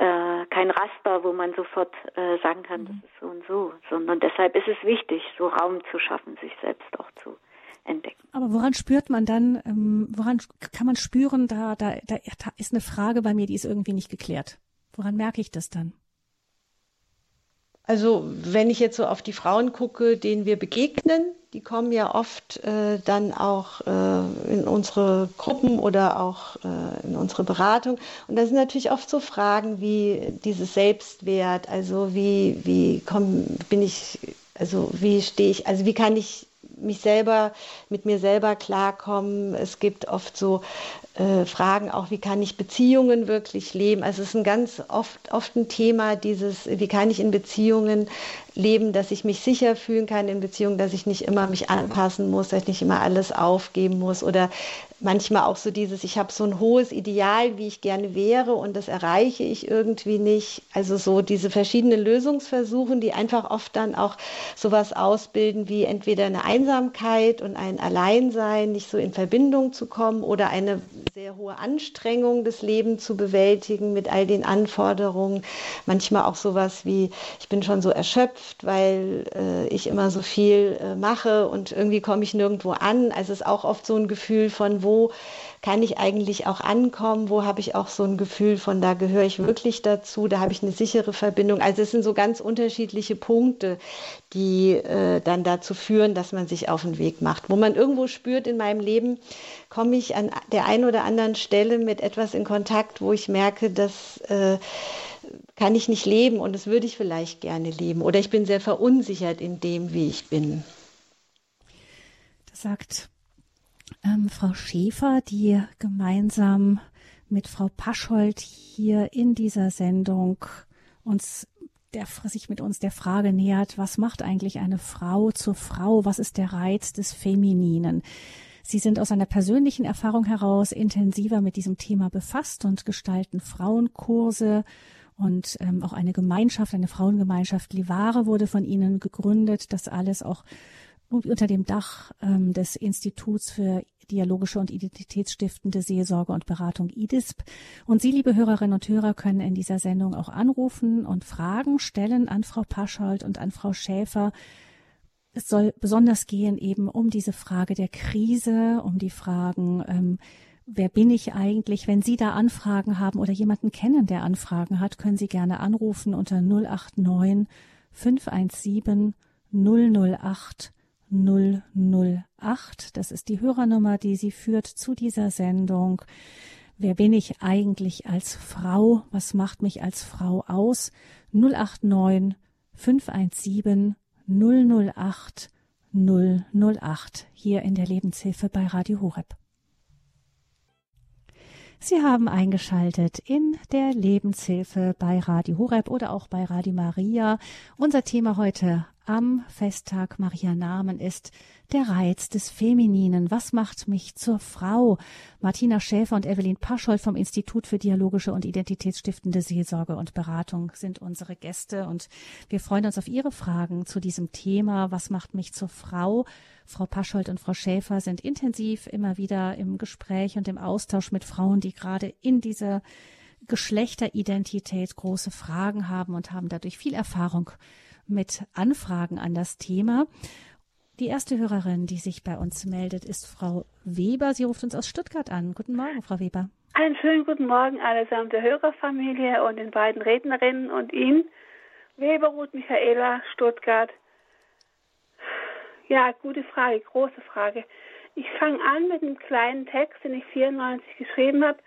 S2: äh, kein Raster, wo man sofort äh, sagen kann, das mhm. ist so und so, sondern deshalb ist es wichtig, so Raum zu schaffen, sich selbst auch zu entdecken.
S1: Aber woran spürt man dann, ähm, woran kann man spüren, da, da, da ist eine Frage bei mir, die ist irgendwie nicht geklärt. Woran merke ich das dann?
S3: Also wenn ich jetzt so auf die Frauen gucke, denen wir begegnen, die kommen ja oft äh, dann auch äh, in unsere Gruppen oder auch äh, in unsere Beratung. Und da sind natürlich oft so Fragen wie dieses Selbstwert, also wie, wie komm, bin ich, also wie stehe ich, also wie kann ich mich selber, mit mir selber klarkommen. Es gibt oft so äh, Fragen auch, wie kann ich Beziehungen wirklich leben? Also es ist ein ganz oft, oft ein Thema, dieses, wie kann ich in Beziehungen leben, dass ich mich sicher fühlen kann in Beziehungen, dass ich nicht immer mich anpassen muss, dass ich nicht immer alles aufgeben muss oder manchmal auch so dieses, ich habe so ein hohes Ideal, wie ich gerne wäre und das erreiche ich irgendwie nicht. Also so diese verschiedenen Lösungsversuche, die einfach oft dann auch sowas ausbilden wie entweder eine Einsamkeit und ein Alleinsein, nicht so in Verbindung zu kommen oder eine sehr hohe Anstrengung, das Leben zu bewältigen mit all den Anforderungen. Manchmal auch sowas wie, ich bin schon so erschöpft, weil äh, ich immer so viel äh, mache und irgendwie komme ich nirgendwo an. Also es ist auch oft so ein Gefühl von, wo wo kann ich eigentlich auch ankommen, wo habe ich auch so ein Gefühl von, da gehöre ich wirklich dazu, da habe ich eine sichere Verbindung. Also es sind so ganz unterschiedliche Punkte, die äh, dann dazu führen, dass man sich auf den Weg macht. Wo man irgendwo spürt in meinem Leben, komme ich an der einen oder anderen Stelle mit etwas in Kontakt, wo ich merke, dass äh, kann ich nicht leben und das würde ich vielleicht gerne leben. Oder ich bin sehr verunsichert in dem, wie ich bin.
S1: Das sagt ähm, Frau Schäfer, die gemeinsam mit Frau Paschold hier in dieser Sendung uns der sich mit uns der Frage nähert, was macht eigentlich eine Frau zur Frau? Was ist der Reiz des Femininen? Sie sind aus einer persönlichen Erfahrung heraus intensiver mit diesem Thema befasst und gestalten Frauenkurse und ähm, auch eine Gemeinschaft, eine Frauengemeinschaft Livare wurde von Ihnen gegründet. Das alles auch unter dem Dach ähm, des Instituts für dialogische und identitätsstiftende Seelsorge und Beratung IDISP. Und Sie, liebe Hörerinnen und Hörer, können in dieser Sendung auch anrufen und Fragen stellen an Frau Paschold und an Frau Schäfer. Es soll besonders gehen eben um diese Frage der Krise, um die Fragen, ähm, wer bin ich eigentlich? Wenn Sie da Anfragen haben oder jemanden kennen, der Anfragen hat, können Sie gerne anrufen unter 089 517 008 008. Das ist die Hörernummer, die sie führt zu dieser Sendung. Wer bin ich eigentlich als Frau? Was macht mich als Frau aus? 089 517 008 008 hier in der Lebenshilfe bei Radio Horeb. Sie haben eingeschaltet in der Lebenshilfe bei Radio Horeb oder auch bei Radio Maria. Unser Thema heute am Festtag Maria Namen ist der Reiz des Femininen. Was macht mich zur Frau? Martina Schäfer und Evelyn Paschold vom Institut für dialogische und identitätsstiftende Seelsorge und Beratung sind unsere Gäste und wir freuen uns auf Ihre Fragen zu diesem Thema. Was macht mich zur Frau? Frau Paschold und Frau Schäfer sind intensiv immer wieder im Gespräch und im Austausch mit Frauen, die gerade in dieser Geschlechteridentität große Fragen haben und haben dadurch viel Erfahrung mit Anfragen an das Thema. Die erste Hörerin, die sich bei uns meldet, ist Frau Weber. Sie ruft uns aus Stuttgart an. Guten Morgen, Frau Weber.
S4: Einen schönen guten Morgen allesamt der Hörerfamilie und den beiden Rednerinnen und Ihnen. Weber Ruth Michaela, Stuttgart. Ja, gute Frage, große Frage. Ich fange an mit einem kleinen Text, den ich 94 geschrieben habe.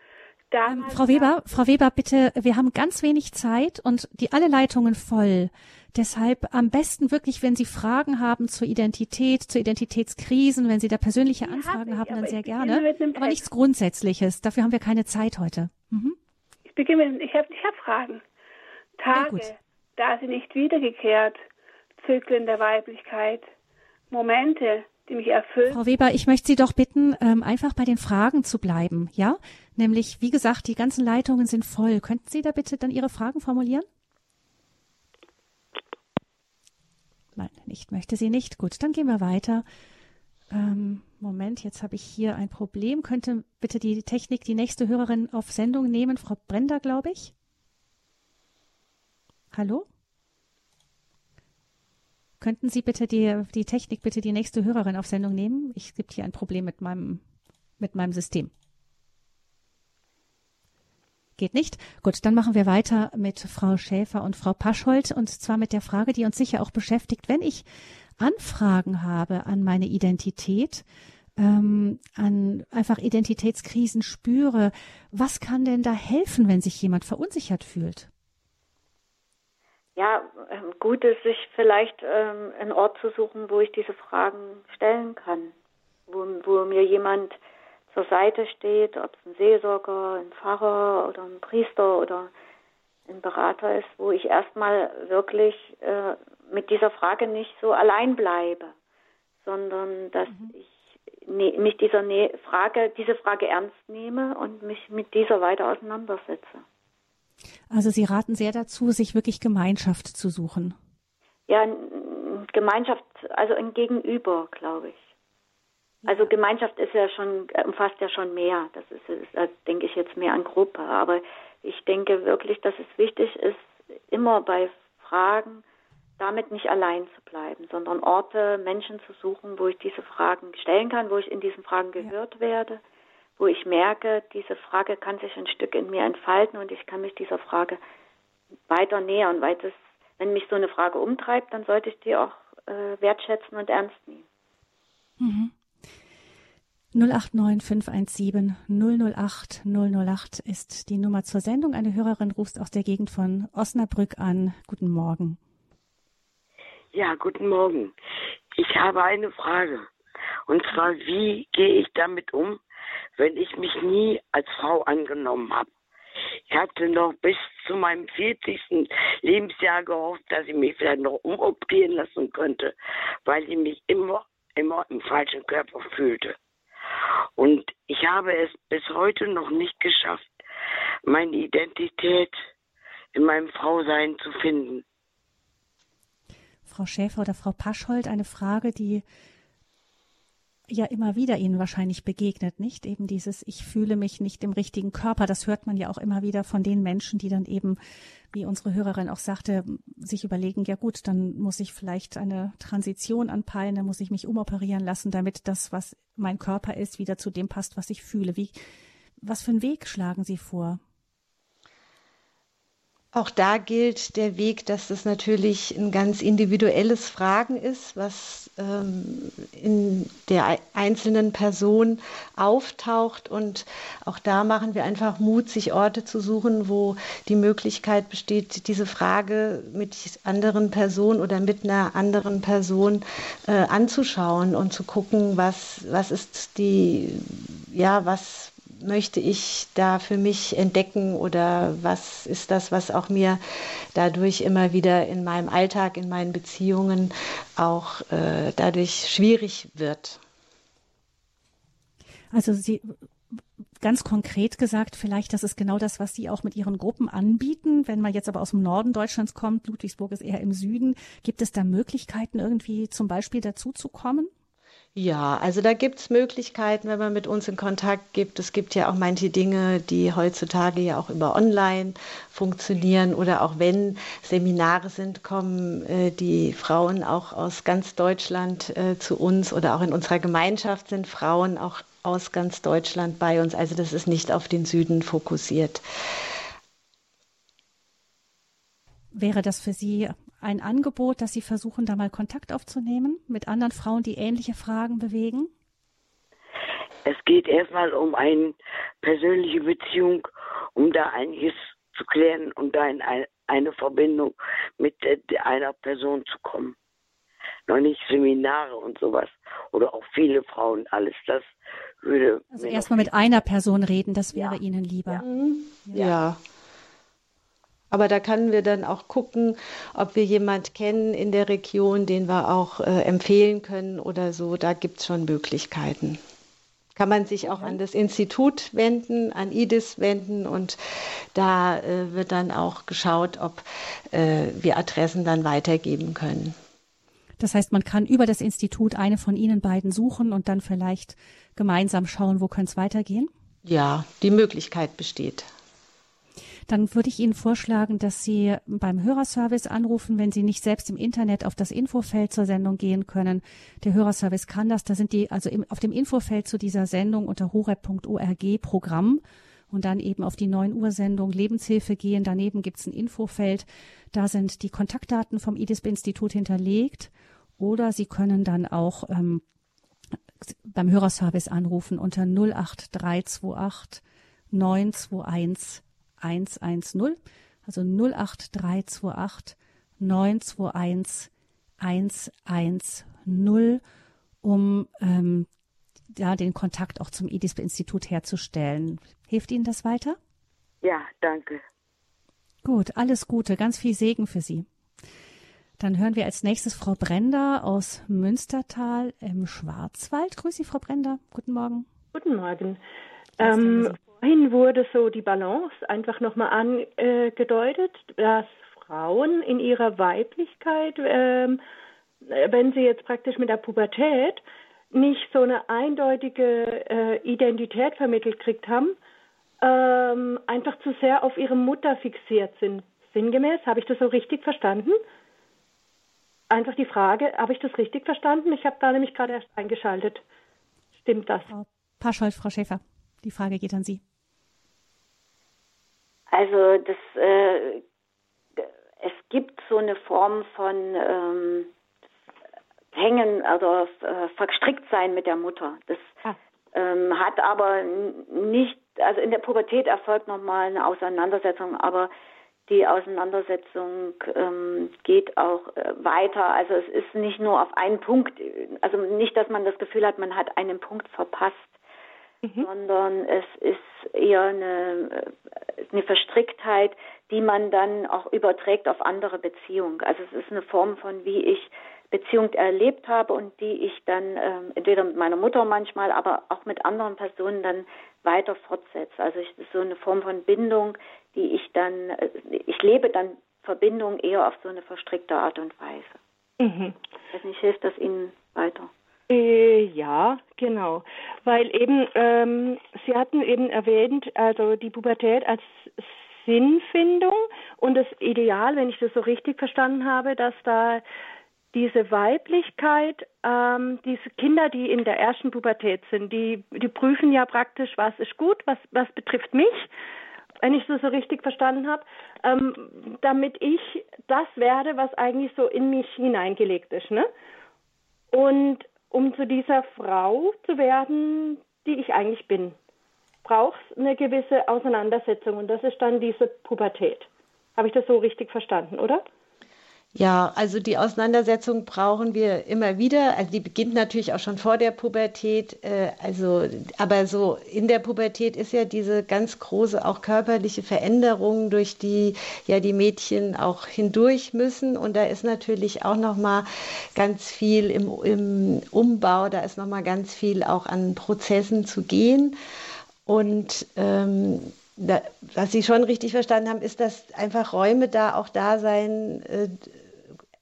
S1: Ähm, Frau Weber, Frau Weber, bitte, wir haben ganz wenig Zeit und die alle Leitungen voll. Deshalb am besten wirklich, wenn Sie Fragen haben zur Identität, zu Identitätskrisen, wenn Sie da persönliche Anfragen hab ich, haben, dann sehr gerne. Aber nichts Grundsätzliches. Dafür haben wir keine Zeit heute. Mhm.
S4: Ich beginne mit, ich habe ich hab Fragen. Tage, da sie nicht wiedergekehrt, Zyklen der Weiblichkeit, Momente, die mich erfüllen.
S1: Frau Weber, ich möchte Sie doch bitten, ähm, einfach bei den Fragen zu bleiben, ja? Nämlich, wie gesagt, die ganzen Leitungen sind voll. Könnten Sie da bitte dann Ihre Fragen formulieren? Nein, nicht möchte sie nicht. Gut, dann gehen wir weiter. Ähm, Moment, jetzt habe ich hier ein Problem. Könnte bitte die Technik die nächste Hörerin auf Sendung nehmen? Frau Brender, glaube ich. Hallo? Könnten Sie bitte die, die Technik bitte die nächste Hörerin auf Sendung nehmen? Ich gibt hier ein Problem mit meinem, mit meinem System. Geht nicht? Gut, dann machen wir weiter mit Frau Schäfer und Frau Paschold und zwar mit der Frage, die uns sicher auch beschäftigt, wenn ich Anfragen habe an meine Identität, ähm, an einfach Identitätskrisen spüre, was kann denn da helfen, wenn sich jemand verunsichert fühlt?
S2: Ja, ähm, gut ist, sich vielleicht ähm, einen Ort zu suchen, wo ich diese Fragen stellen kann, wo, wo mir jemand zur Seite steht, ob es ein Seelsorger, ein Pfarrer oder ein Priester oder ein Berater ist, wo ich erstmal wirklich äh, mit dieser Frage nicht so allein bleibe, sondern dass mhm. ich ne, mich dieser ne Frage, diese Frage ernst nehme und mich mit dieser weiter auseinandersetze.
S1: Also Sie raten sehr dazu, sich wirklich Gemeinschaft zu suchen.
S2: Ja, Gemeinschaft, also ein Gegenüber, glaube ich. Also Gemeinschaft ist ja schon, umfasst ja schon mehr. Das ist, ist denke ich jetzt mehr an Gruppe. Aber ich denke wirklich, dass es wichtig ist, immer bei Fragen damit nicht allein zu bleiben, sondern Orte, Menschen zu suchen, wo ich diese Fragen stellen kann, wo ich in diesen Fragen gehört ja. werde, wo ich merke, diese Frage kann sich ein Stück in mir entfalten und ich kann mich dieser Frage weiter nähern, weil das, wenn mich so eine Frage umtreibt, dann sollte ich die auch äh, wertschätzen und ernst nehmen.
S1: Mhm. 089 517 008 008 ist die Nummer zur Sendung. Eine Hörerin ruft aus der Gegend von Osnabrück an. Guten Morgen.
S5: Ja, guten Morgen. Ich habe eine Frage. Und zwar, wie gehe ich damit um, wenn ich mich nie als Frau angenommen habe? Ich hatte noch bis zu meinem 40. Lebensjahr gehofft, dass ich mich vielleicht noch umoperieren lassen könnte, weil ich mich immer, immer im falschen Körper fühlte. Und ich habe es bis heute noch nicht geschafft, meine Identität in meinem Frausein zu finden.
S1: Frau Schäfer oder Frau Paschhold, eine Frage, die ja immer wieder Ihnen wahrscheinlich begegnet, nicht? Eben dieses, ich fühle mich nicht im richtigen Körper. Das hört man ja auch immer wieder von den Menschen, die dann eben, wie unsere Hörerin auch sagte, sich überlegen, ja gut, dann muss ich vielleicht eine Transition anpeilen, dann muss ich mich umoperieren lassen, damit das, was mein Körper ist, wieder zu dem passt, was ich fühle. Wie, was für einen Weg schlagen Sie vor?
S3: Auch da gilt der Weg, dass es natürlich ein ganz individuelles Fragen ist, was ähm, in der einzelnen Person auftaucht. Und auch da machen wir einfach Mut, sich Orte zu suchen, wo die Möglichkeit besteht, diese Frage mit anderen Personen oder mit einer anderen Person äh, anzuschauen und zu gucken, was, was ist die, ja, was möchte ich da für mich entdecken oder was ist das, was auch mir dadurch immer wieder in meinem Alltag, in meinen Beziehungen auch äh, dadurch schwierig wird.
S1: Also Sie ganz konkret gesagt, vielleicht, das ist genau das, was Sie auch mit Ihren Gruppen anbieten. Wenn man jetzt aber aus dem Norden Deutschlands kommt, Ludwigsburg ist eher im Süden, gibt es da Möglichkeiten, irgendwie zum Beispiel dazu zu kommen?
S3: Ja, also da gibt es Möglichkeiten, wenn man mit uns in Kontakt gibt. Es gibt ja auch manche Dinge, die heutzutage ja auch über Online funktionieren oder auch wenn Seminare sind, kommen äh, die Frauen auch aus ganz Deutschland äh, zu uns oder auch in unserer Gemeinschaft sind Frauen auch aus ganz Deutschland bei uns. Also das ist nicht auf den Süden fokussiert.
S1: Wäre das für Sie ein Angebot, dass Sie versuchen, da mal Kontakt aufzunehmen mit anderen Frauen, die ähnliche Fragen bewegen?
S5: Es geht erstmal um eine persönliche Beziehung, um da einiges zu klären und da in eine Verbindung mit einer Person zu kommen. Noch nicht Seminare und sowas oder auch viele Frauen, alles das würde.
S1: Also erstmal mit einer Person reden, das wäre ja. Ihnen lieber.
S3: Ja. ja. ja. Aber da können wir dann auch gucken, ob wir jemand kennen in der Region, den wir auch äh, empfehlen können oder so. Da gibt es schon Möglichkeiten. Kann man sich auch an das Institut wenden, an IDIS wenden und da äh, wird dann auch geschaut, ob äh, wir Adressen dann weitergeben können.
S1: Das heißt, man kann über das Institut eine von Ihnen beiden suchen und dann vielleicht gemeinsam schauen, wo könnte es weitergehen?
S3: Ja, die Möglichkeit besteht
S1: dann würde ich Ihnen vorschlagen, dass Sie beim Hörerservice anrufen, wenn Sie nicht selbst im Internet auf das Infofeld zur Sendung gehen können. Der Hörerservice kann das. Da sind die also im, auf dem Infofeld zu dieser Sendung unter horeb.org Programm und dann eben auf die 9 Uhr Sendung Lebenshilfe gehen. Daneben gibt es ein Infofeld. Da sind die Kontaktdaten vom IDISB-Institut hinterlegt. Oder Sie können dann auch ähm, beim Hörerservice anrufen unter 08328 921 110, also 08328 921 110, um ähm, ja, den Kontakt auch zum IDISP-Institut herzustellen. Hilft Ihnen das weiter?
S5: Ja, danke.
S1: Gut, alles Gute, ganz viel Segen für Sie. Dann hören wir als nächstes Frau Brender aus Münstertal im Schwarzwald. Grüße Sie, Frau Brender. Guten Morgen.
S6: Guten Morgen. Ähm, vorhin wurde so die Balance einfach nochmal angedeutet, dass Frauen in ihrer Weiblichkeit, ähm, wenn sie jetzt praktisch mit der Pubertät nicht so eine eindeutige äh, Identität vermittelt kriegt haben, ähm, einfach zu sehr auf ihre Mutter fixiert sind. Sinngemäß, habe ich das so richtig verstanden? Einfach die Frage, habe ich das richtig verstanden? Ich habe da nämlich gerade erst eingeschaltet. Stimmt das?
S1: Frau Paschold, Frau Schäfer, die Frage geht an Sie.
S2: Also das, äh, es gibt so eine Form von ähm, Hängen, also äh, verstrickt sein mit der Mutter. Das ah. ähm, hat aber nicht, also in der Pubertät erfolgt nochmal eine Auseinandersetzung, aber die Auseinandersetzung ähm, geht auch äh, weiter. Also es ist nicht nur auf einen Punkt, also nicht, dass man das Gefühl hat, man hat einen Punkt verpasst mhm. sondern es ist eher eine, eine Verstricktheit, die man dann auch überträgt auf andere Beziehungen. Also es ist eine Form von, wie ich Beziehung erlebt habe und die ich dann ähm, entweder mit meiner Mutter manchmal, aber auch mit anderen Personen dann weiter fortsetze. Also es ist so eine Form von Bindung, die ich dann, äh, ich lebe dann Verbindung eher auf so eine verstrickte Art und Weise. Mhm. Ich weiß nicht, hilft das Ihnen weiter?
S6: Äh, ja, genau. Weil eben, ähm, Sie hatten eben erwähnt, also die Pubertät als Sinnfindung und das Ideal, wenn ich das so richtig verstanden habe, dass da diese Weiblichkeit, ähm, diese Kinder, die in der ersten Pubertät sind, die, die prüfen ja praktisch, was ist gut, was, was betrifft mich, wenn ich das so richtig verstanden habe, ähm, damit ich das werde, was eigentlich so in mich hineingelegt ist. Ne? Und um zu dieser Frau zu werden, die ich eigentlich bin, braucht es eine gewisse Auseinandersetzung und das ist dann diese Pubertät. Habe ich das so richtig verstanden, oder?
S3: Ja, also die Auseinandersetzung brauchen wir immer wieder. Also die beginnt natürlich auch schon vor der Pubertät. Äh, also, aber so in der Pubertät ist ja diese ganz große auch körperliche Veränderung, durch die ja die Mädchen auch hindurch müssen. Und da ist natürlich auch noch mal ganz viel im, im Umbau. Da ist noch mal ganz viel auch an Prozessen zu gehen. Und ähm, da, was Sie schon richtig verstanden haben, ist, dass einfach Räume da auch da sein. Äh,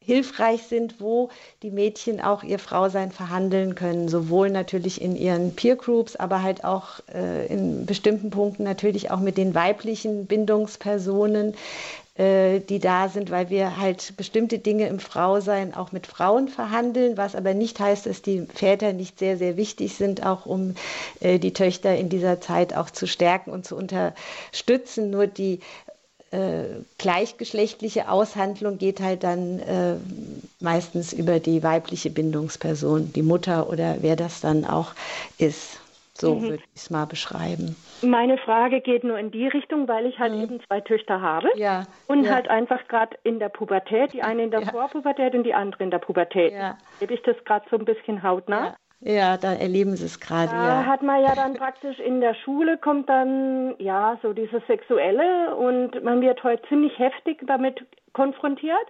S3: hilfreich sind, wo die Mädchen auch ihr Frausein verhandeln können, sowohl natürlich in ihren Peer Groups, aber halt auch äh, in bestimmten Punkten natürlich auch mit den weiblichen Bindungspersonen, äh, die da sind, weil wir halt bestimmte Dinge im Frausein auch mit Frauen verhandeln, was aber nicht heißt, dass die Väter nicht sehr, sehr wichtig sind, auch um äh, die Töchter in dieser Zeit auch zu stärken und zu unterstützen. Nur die äh, gleichgeschlechtliche Aushandlung geht halt dann äh, meistens über die weibliche Bindungsperson, die Mutter oder wer das dann auch ist. So mhm. würde ich es mal beschreiben.
S6: Meine Frage geht nur in die Richtung, weil ich halt mhm. eben zwei Töchter habe
S3: ja.
S6: und
S3: ja.
S6: halt einfach gerade in der Pubertät, die eine in der ja. Vorpubertät und die andere in der Pubertät. Ja. Gebe ich das gerade so ein bisschen hautnah?
S3: Ja, da erleben sie es gerade.
S6: Da
S3: ja.
S6: hat man ja dann praktisch in der Schule kommt dann ja so dieses Sexuelle und man wird heute ziemlich heftig damit konfrontiert.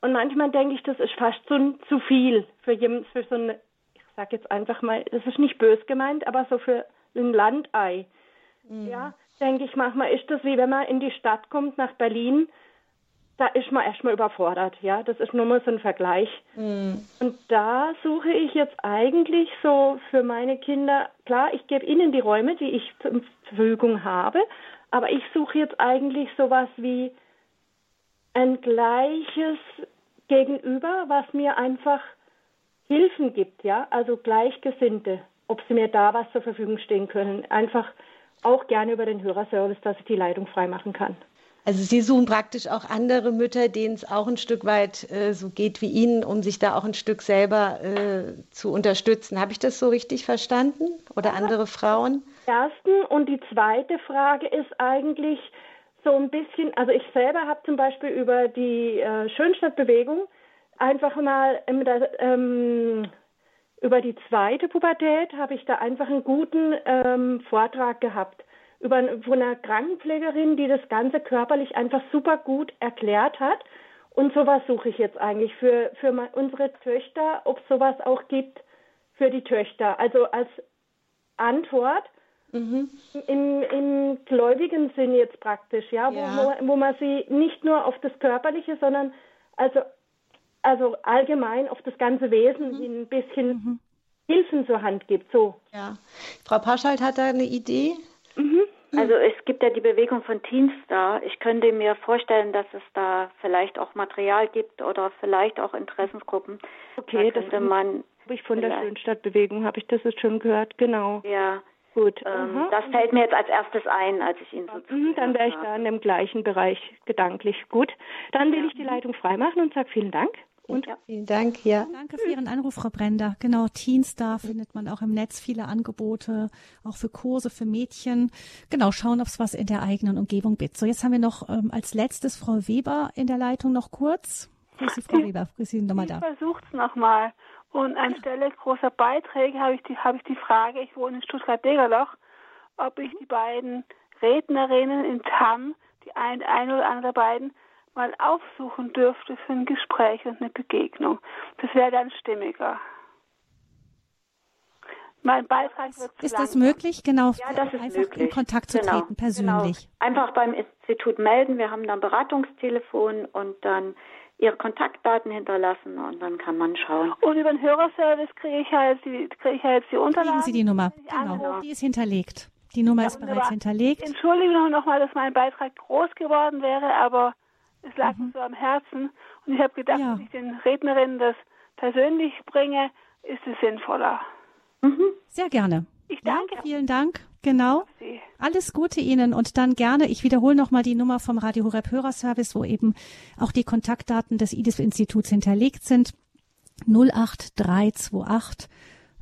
S6: Und manchmal denke ich, das ist fast so zu viel für jemand, für so eine, ich sag jetzt einfach mal, das ist nicht bös gemeint, aber so für ein Landei. Mhm. Ja, denke ich manchmal ist das wie wenn man in die Stadt kommt nach Berlin da ist man erstmal überfordert, ja. Das ist nur mal so ein Vergleich. Mhm. Und da suche ich jetzt eigentlich so für meine Kinder, klar, ich gebe ihnen die Räume, die ich zur Verfügung habe, aber ich suche jetzt eigentlich sowas wie ein gleiches Gegenüber, was mir einfach Hilfen gibt, ja, also Gleichgesinnte, ob sie mir da was zur Verfügung stehen können. Einfach auch gerne über den Hörerservice, dass ich die Leitung freimachen kann.
S3: Also Sie suchen praktisch auch andere Mütter, denen es auch ein Stück weit äh, so geht wie Ihnen, um sich da auch ein Stück selber äh, zu unterstützen. Habe ich das so richtig verstanden? Oder andere Frauen?
S6: Ersten und die zweite Frage ist eigentlich so ein bisschen, also ich selber habe zum Beispiel über die äh, Schönstadtbewegung einfach mal ähm, über die zweite Pubertät habe ich da einfach einen guten ähm, Vortrag gehabt über, von einer Krankenpflegerin, die das Ganze körperlich einfach super gut erklärt hat. Und sowas suche ich jetzt eigentlich für, für unsere Töchter, ob es sowas auch gibt für die Töchter. Also als Antwort mhm. im, im gläubigen Sinn jetzt praktisch, ja, ja. Wo, wo man sie nicht nur auf das Körperliche, sondern also, also allgemein auf das ganze Wesen mhm. ein bisschen mhm. Hilfen zur Hand gibt. So.
S3: Ja. Frau Paschalt hat da eine Idee?
S2: Mhm. Also es gibt ja die Bewegung von Teenstar. Ich könnte mir vorstellen, dass es da vielleicht auch Material gibt oder vielleicht auch Interessensgruppen.
S6: Okay, da das man habe ich von der Schönstadtbewegung, habe ich das jetzt schon gehört, genau.
S2: Ja. Gut. Ähm, das fällt mir jetzt als erstes ein, als ich Ihnen so
S6: mhm, Dann wäre ich da in dem gleichen Bereich gedanklich. Gut. Dann will ja. ich die Leitung freimachen und sage vielen Dank.
S3: Und ja. vielen Dank, ja.
S1: Danke für Ihren Anruf, Frau Brender. Genau, Teenstar findet man auch im Netz viele Angebote, auch für Kurse für Mädchen. Genau, schauen, ob es was in der eigenen Umgebung gibt. So, jetzt haben wir noch ähm, als letztes Frau Weber in der Leitung noch kurz. Grüß Sie, Frau Weber. Grüß Sie nochmal da.
S4: Ich versuche es nochmal. Und anstelle großer Beiträge habe ich, die, habe ich die Frage, ich wohne in Stuttgart-Degerloch, ob ich die beiden Rednerinnen in TAM, die ein, eine oder andere beiden, mal aufsuchen dürfte für ein Gespräch und eine Begegnung. Das wäre dann stimmiger. Mein Beitrag wird
S1: Ist das möglich? Genau.
S2: Ja, das ist
S1: einfach
S2: möglich.
S1: in Kontakt zu genau. treten, persönlich.
S2: Genau. Einfach beim Institut melden. Wir haben dann Beratungstelefon und dann ihre Kontaktdaten hinterlassen und dann kann man schauen.
S4: Und über den Hörerservice kriege ich halt die, kriege ich halt die Unterlagen.
S1: Kriegen Sie die Nummer. Genau. Die ist hinterlegt. Die Nummer ja, ist bereits hinterlegt.
S4: Entschuldigung noch mal, dass mein Beitrag groß geworden wäre, aber es lag mhm. mir so am Herzen und ich habe gedacht, ja. wenn ich den Rednerinnen das persönlich bringe, ist es sinnvoller.
S1: Mhm. Sehr gerne.
S4: Ich danke.
S1: Ja, vielen Dank. Genau. Alles Gute Ihnen und dann gerne, ich wiederhole nochmal die Nummer vom Radio Horeb Hörerservice, wo eben auch die Kontaktdaten des IDIS-Instituts hinterlegt sind. 08328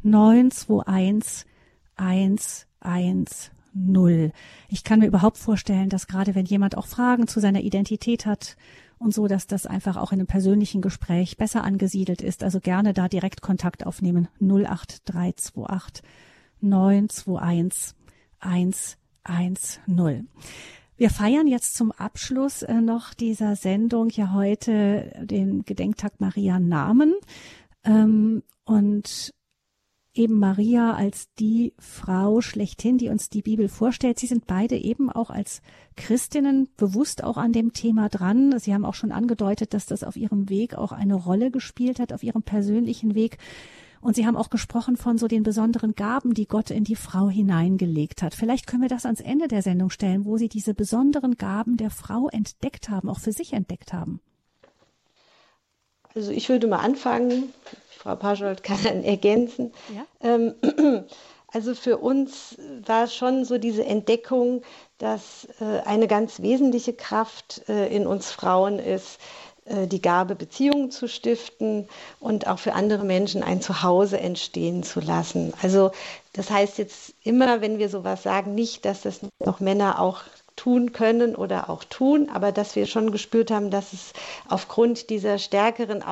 S1: 921 110 null. Ich kann mir überhaupt vorstellen, dass gerade wenn jemand auch Fragen zu seiner Identität hat und so, dass das einfach auch in einem persönlichen Gespräch besser angesiedelt ist. Also gerne da direkt Kontakt aufnehmen. 08328 921 110. Wir feiern jetzt zum Abschluss äh, noch dieser Sendung ja heute den Gedenktag Maria Namen. Ähm, und eben Maria als die Frau schlechthin, die uns die Bibel vorstellt. Sie sind beide eben auch als Christinnen bewusst auch an dem Thema dran. Sie haben auch schon angedeutet, dass das auf ihrem Weg auch eine Rolle gespielt hat, auf ihrem persönlichen Weg. Und Sie haben auch gesprochen von so den besonderen Gaben, die Gott in die Frau hineingelegt hat. Vielleicht können wir das ans Ende der Sendung stellen, wo Sie diese besonderen Gaben der Frau entdeckt haben, auch für sich entdeckt haben.
S3: Also ich würde mal anfangen. Frau Pascholt kann dann ergänzen. Ja? Ähm, also für uns war schon so diese Entdeckung, dass äh, eine ganz wesentliche Kraft äh, in uns Frauen ist, äh, die Gabe, Beziehungen zu stiften und auch für andere Menschen ein Zuhause entstehen zu lassen. Also das heißt jetzt immer, wenn wir sowas sagen, nicht, dass das noch Männer auch tun können oder auch tun, aber dass wir schon gespürt haben, dass es aufgrund dieser stärkeren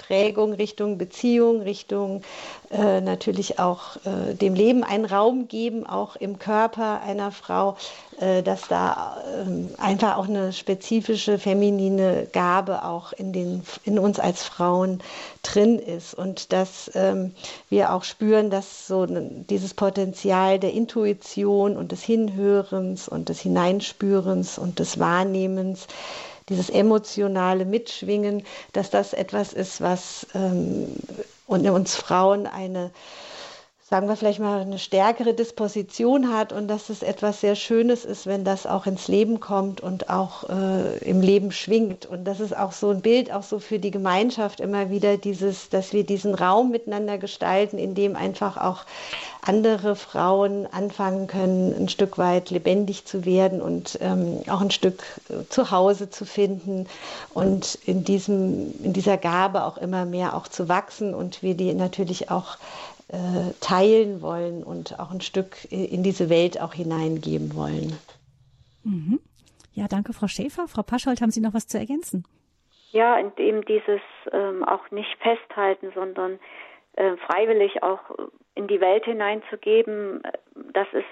S3: Ausprägung Richtung Beziehung, Richtung äh, natürlich auch äh, dem Leben einen Raum geben, auch im Körper einer Frau, äh, dass da ähm, einfach auch eine spezifische feminine Gabe auch in, den, in uns als Frauen drin ist. Und dass ähm, wir auch spüren, dass so dieses Potenzial der Intuition und des Hinhörens und des Hineinspürens und des Wahrnehmens dieses emotionale Mitschwingen, dass das etwas ist, was ähm, uns Frauen eine sagen wir vielleicht mal, eine stärkere Disposition hat und dass es etwas sehr Schönes ist, wenn das auch ins Leben kommt und auch äh, im Leben schwingt. Und das ist auch so ein Bild, auch so für die Gemeinschaft immer wieder dieses, dass wir diesen Raum miteinander gestalten, in dem einfach auch andere Frauen anfangen können, ein Stück weit lebendig zu werden und ähm, auch ein Stück äh, zu Hause zu finden und in diesem, in dieser Gabe auch immer mehr auch zu wachsen und wir die natürlich auch teilen wollen und auch ein Stück in diese Welt auch hineingeben wollen.
S1: Mhm. Ja, danke, Frau Schäfer. Frau Paschold, haben Sie noch was zu ergänzen?
S2: Ja, und eben dieses ähm, auch nicht festhalten, sondern äh, freiwillig auch in die Welt hineinzugeben, äh, das ist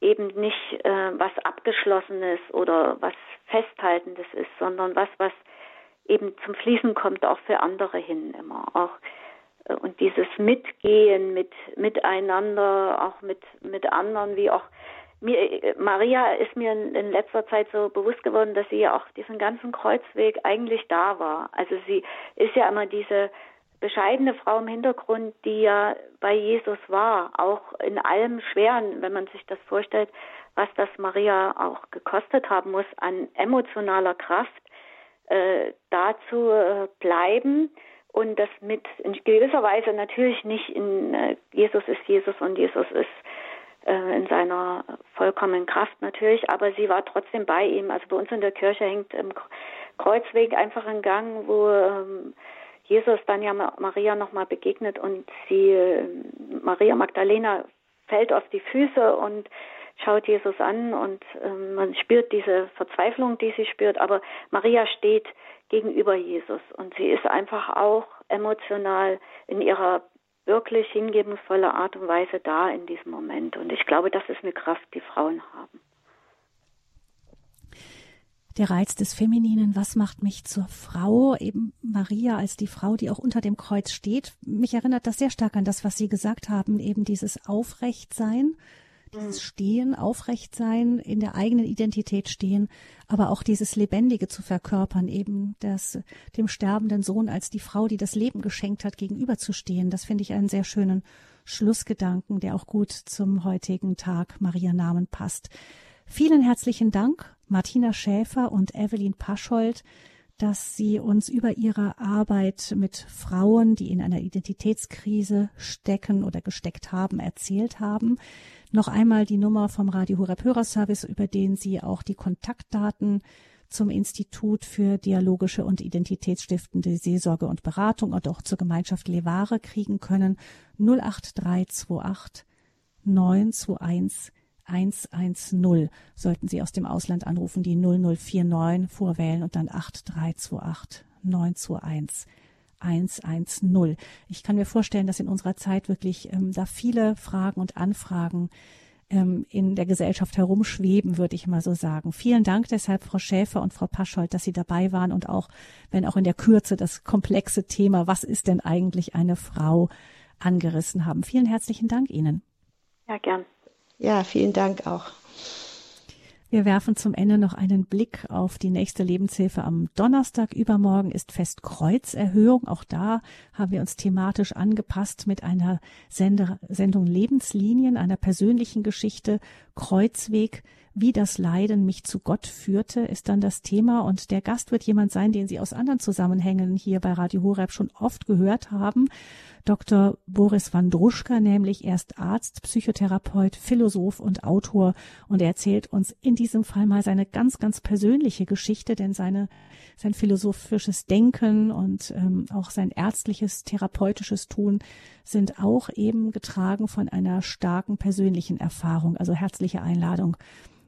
S2: eben nicht äh, was Abgeschlossenes oder was Festhaltendes ist, sondern was, was eben zum Fließen kommt, auch für andere hin immer. Auch und dieses Mitgehen mit miteinander, auch mit mit anderen, wie auch mir Maria ist mir in letzter Zeit so bewusst geworden, dass sie ja auch diesen ganzen Kreuzweg eigentlich da war. Also sie ist ja immer diese bescheidene Frau im Hintergrund, die ja bei Jesus war, auch in allem Schweren, wenn man sich das vorstellt, was das Maria auch gekostet haben muss an emotionaler Kraft, äh, da zu äh, bleiben und das mit in gewisser Weise natürlich nicht in äh, Jesus ist Jesus und Jesus ist äh, in seiner vollkommenen Kraft natürlich, aber sie war trotzdem bei ihm. Also bei uns in der Kirche hängt im Kreuzweg einfach ein Gang, wo ähm, Jesus dann ja Maria nochmal begegnet und sie, äh, Maria Magdalena, fällt auf die Füße und schaut Jesus an und ähm, man spürt diese Verzweiflung, die sie spürt, aber Maria steht gegenüber Jesus. Und sie ist einfach auch emotional in ihrer wirklich hingebungsvolle Art und Weise da in diesem Moment. Und ich glaube, das ist eine Kraft, die Frauen haben.
S1: Der Reiz des Femininen, was macht mich zur Frau? Eben Maria als die Frau, die auch unter dem Kreuz steht. Mich erinnert das sehr stark an das, was Sie gesagt haben, eben dieses Aufrechtsein, dieses Stehen, aufrecht sein, in der eigenen Identität stehen, aber auch dieses Lebendige zu verkörpern, eben das, dem sterbenden Sohn als die Frau, die das Leben geschenkt hat, gegenüberzustehen. Das finde ich einen sehr schönen Schlussgedanken, der auch gut zum heutigen Tag Maria Namen passt. Vielen herzlichen Dank, Martina Schäfer und Evelyn Paschold dass Sie uns über Ihre Arbeit mit Frauen, die in einer Identitätskrise stecken oder gesteckt haben, erzählt haben. Noch einmal die Nummer vom Radio Horeb Hörerservice, über den Sie auch die Kontaktdaten zum Institut für dialogische und identitätsstiftende Seelsorge und Beratung und auch zur Gemeinschaft Levare kriegen können. 08328 921 110 sollten Sie aus dem Ausland anrufen, die 0049 vorwählen und dann 8328 921 110. Ich kann mir vorstellen, dass in unserer Zeit wirklich ähm, da viele Fragen und Anfragen ähm, in der Gesellschaft herumschweben, würde ich mal so sagen. Vielen Dank deshalb, Frau Schäfer und Frau Paschold, dass Sie dabei waren und auch, wenn auch in der Kürze das komplexe Thema, was ist denn eigentlich eine Frau, angerissen haben. Vielen herzlichen Dank Ihnen.
S2: Ja, gern.
S3: Ja, vielen Dank auch.
S1: Wir werfen zum Ende noch einen Blick auf die nächste Lebenshilfe. Am Donnerstag übermorgen ist Fest Kreuzerhöhung. Auch da haben wir uns thematisch angepasst mit einer Sende Sendung Lebenslinien, einer persönlichen Geschichte, Kreuzweg, wie das Leiden mich zu Gott führte, ist dann das Thema. Und der Gast wird jemand sein, den Sie aus anderen Zusammenhängen hier bei Radio Horeb schon oft gehört haben. Dr. Boris Wandruschka, nämlich erst Arzt, Psychotherapeut, Philosoph und Autor. Und er erzählt uns in diesem Fall mal seine ganz, ganz persönliche Geschichte, denn seine, sein philosophisches Denken und ähm, auch sein ärztliches, therapeutisches Tun sind auch eben getragen von einer starken persönlichen Erfahrung. Also herzliche Einladung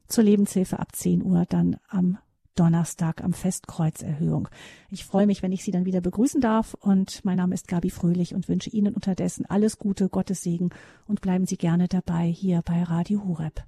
S1: zur Lebenshilfe ab 10 Uhr dann am Donnerstag am Festkreuzerhöhung. Ich freue mich, wenn ich Sie dann wieder begrüßen darf und mein Name ist Gabi Fröhlich und wünsche Ihnen unterdessen alles Gute, Gottes Segen und bleiben Sie gerne dabei hier bei Radio Hureb.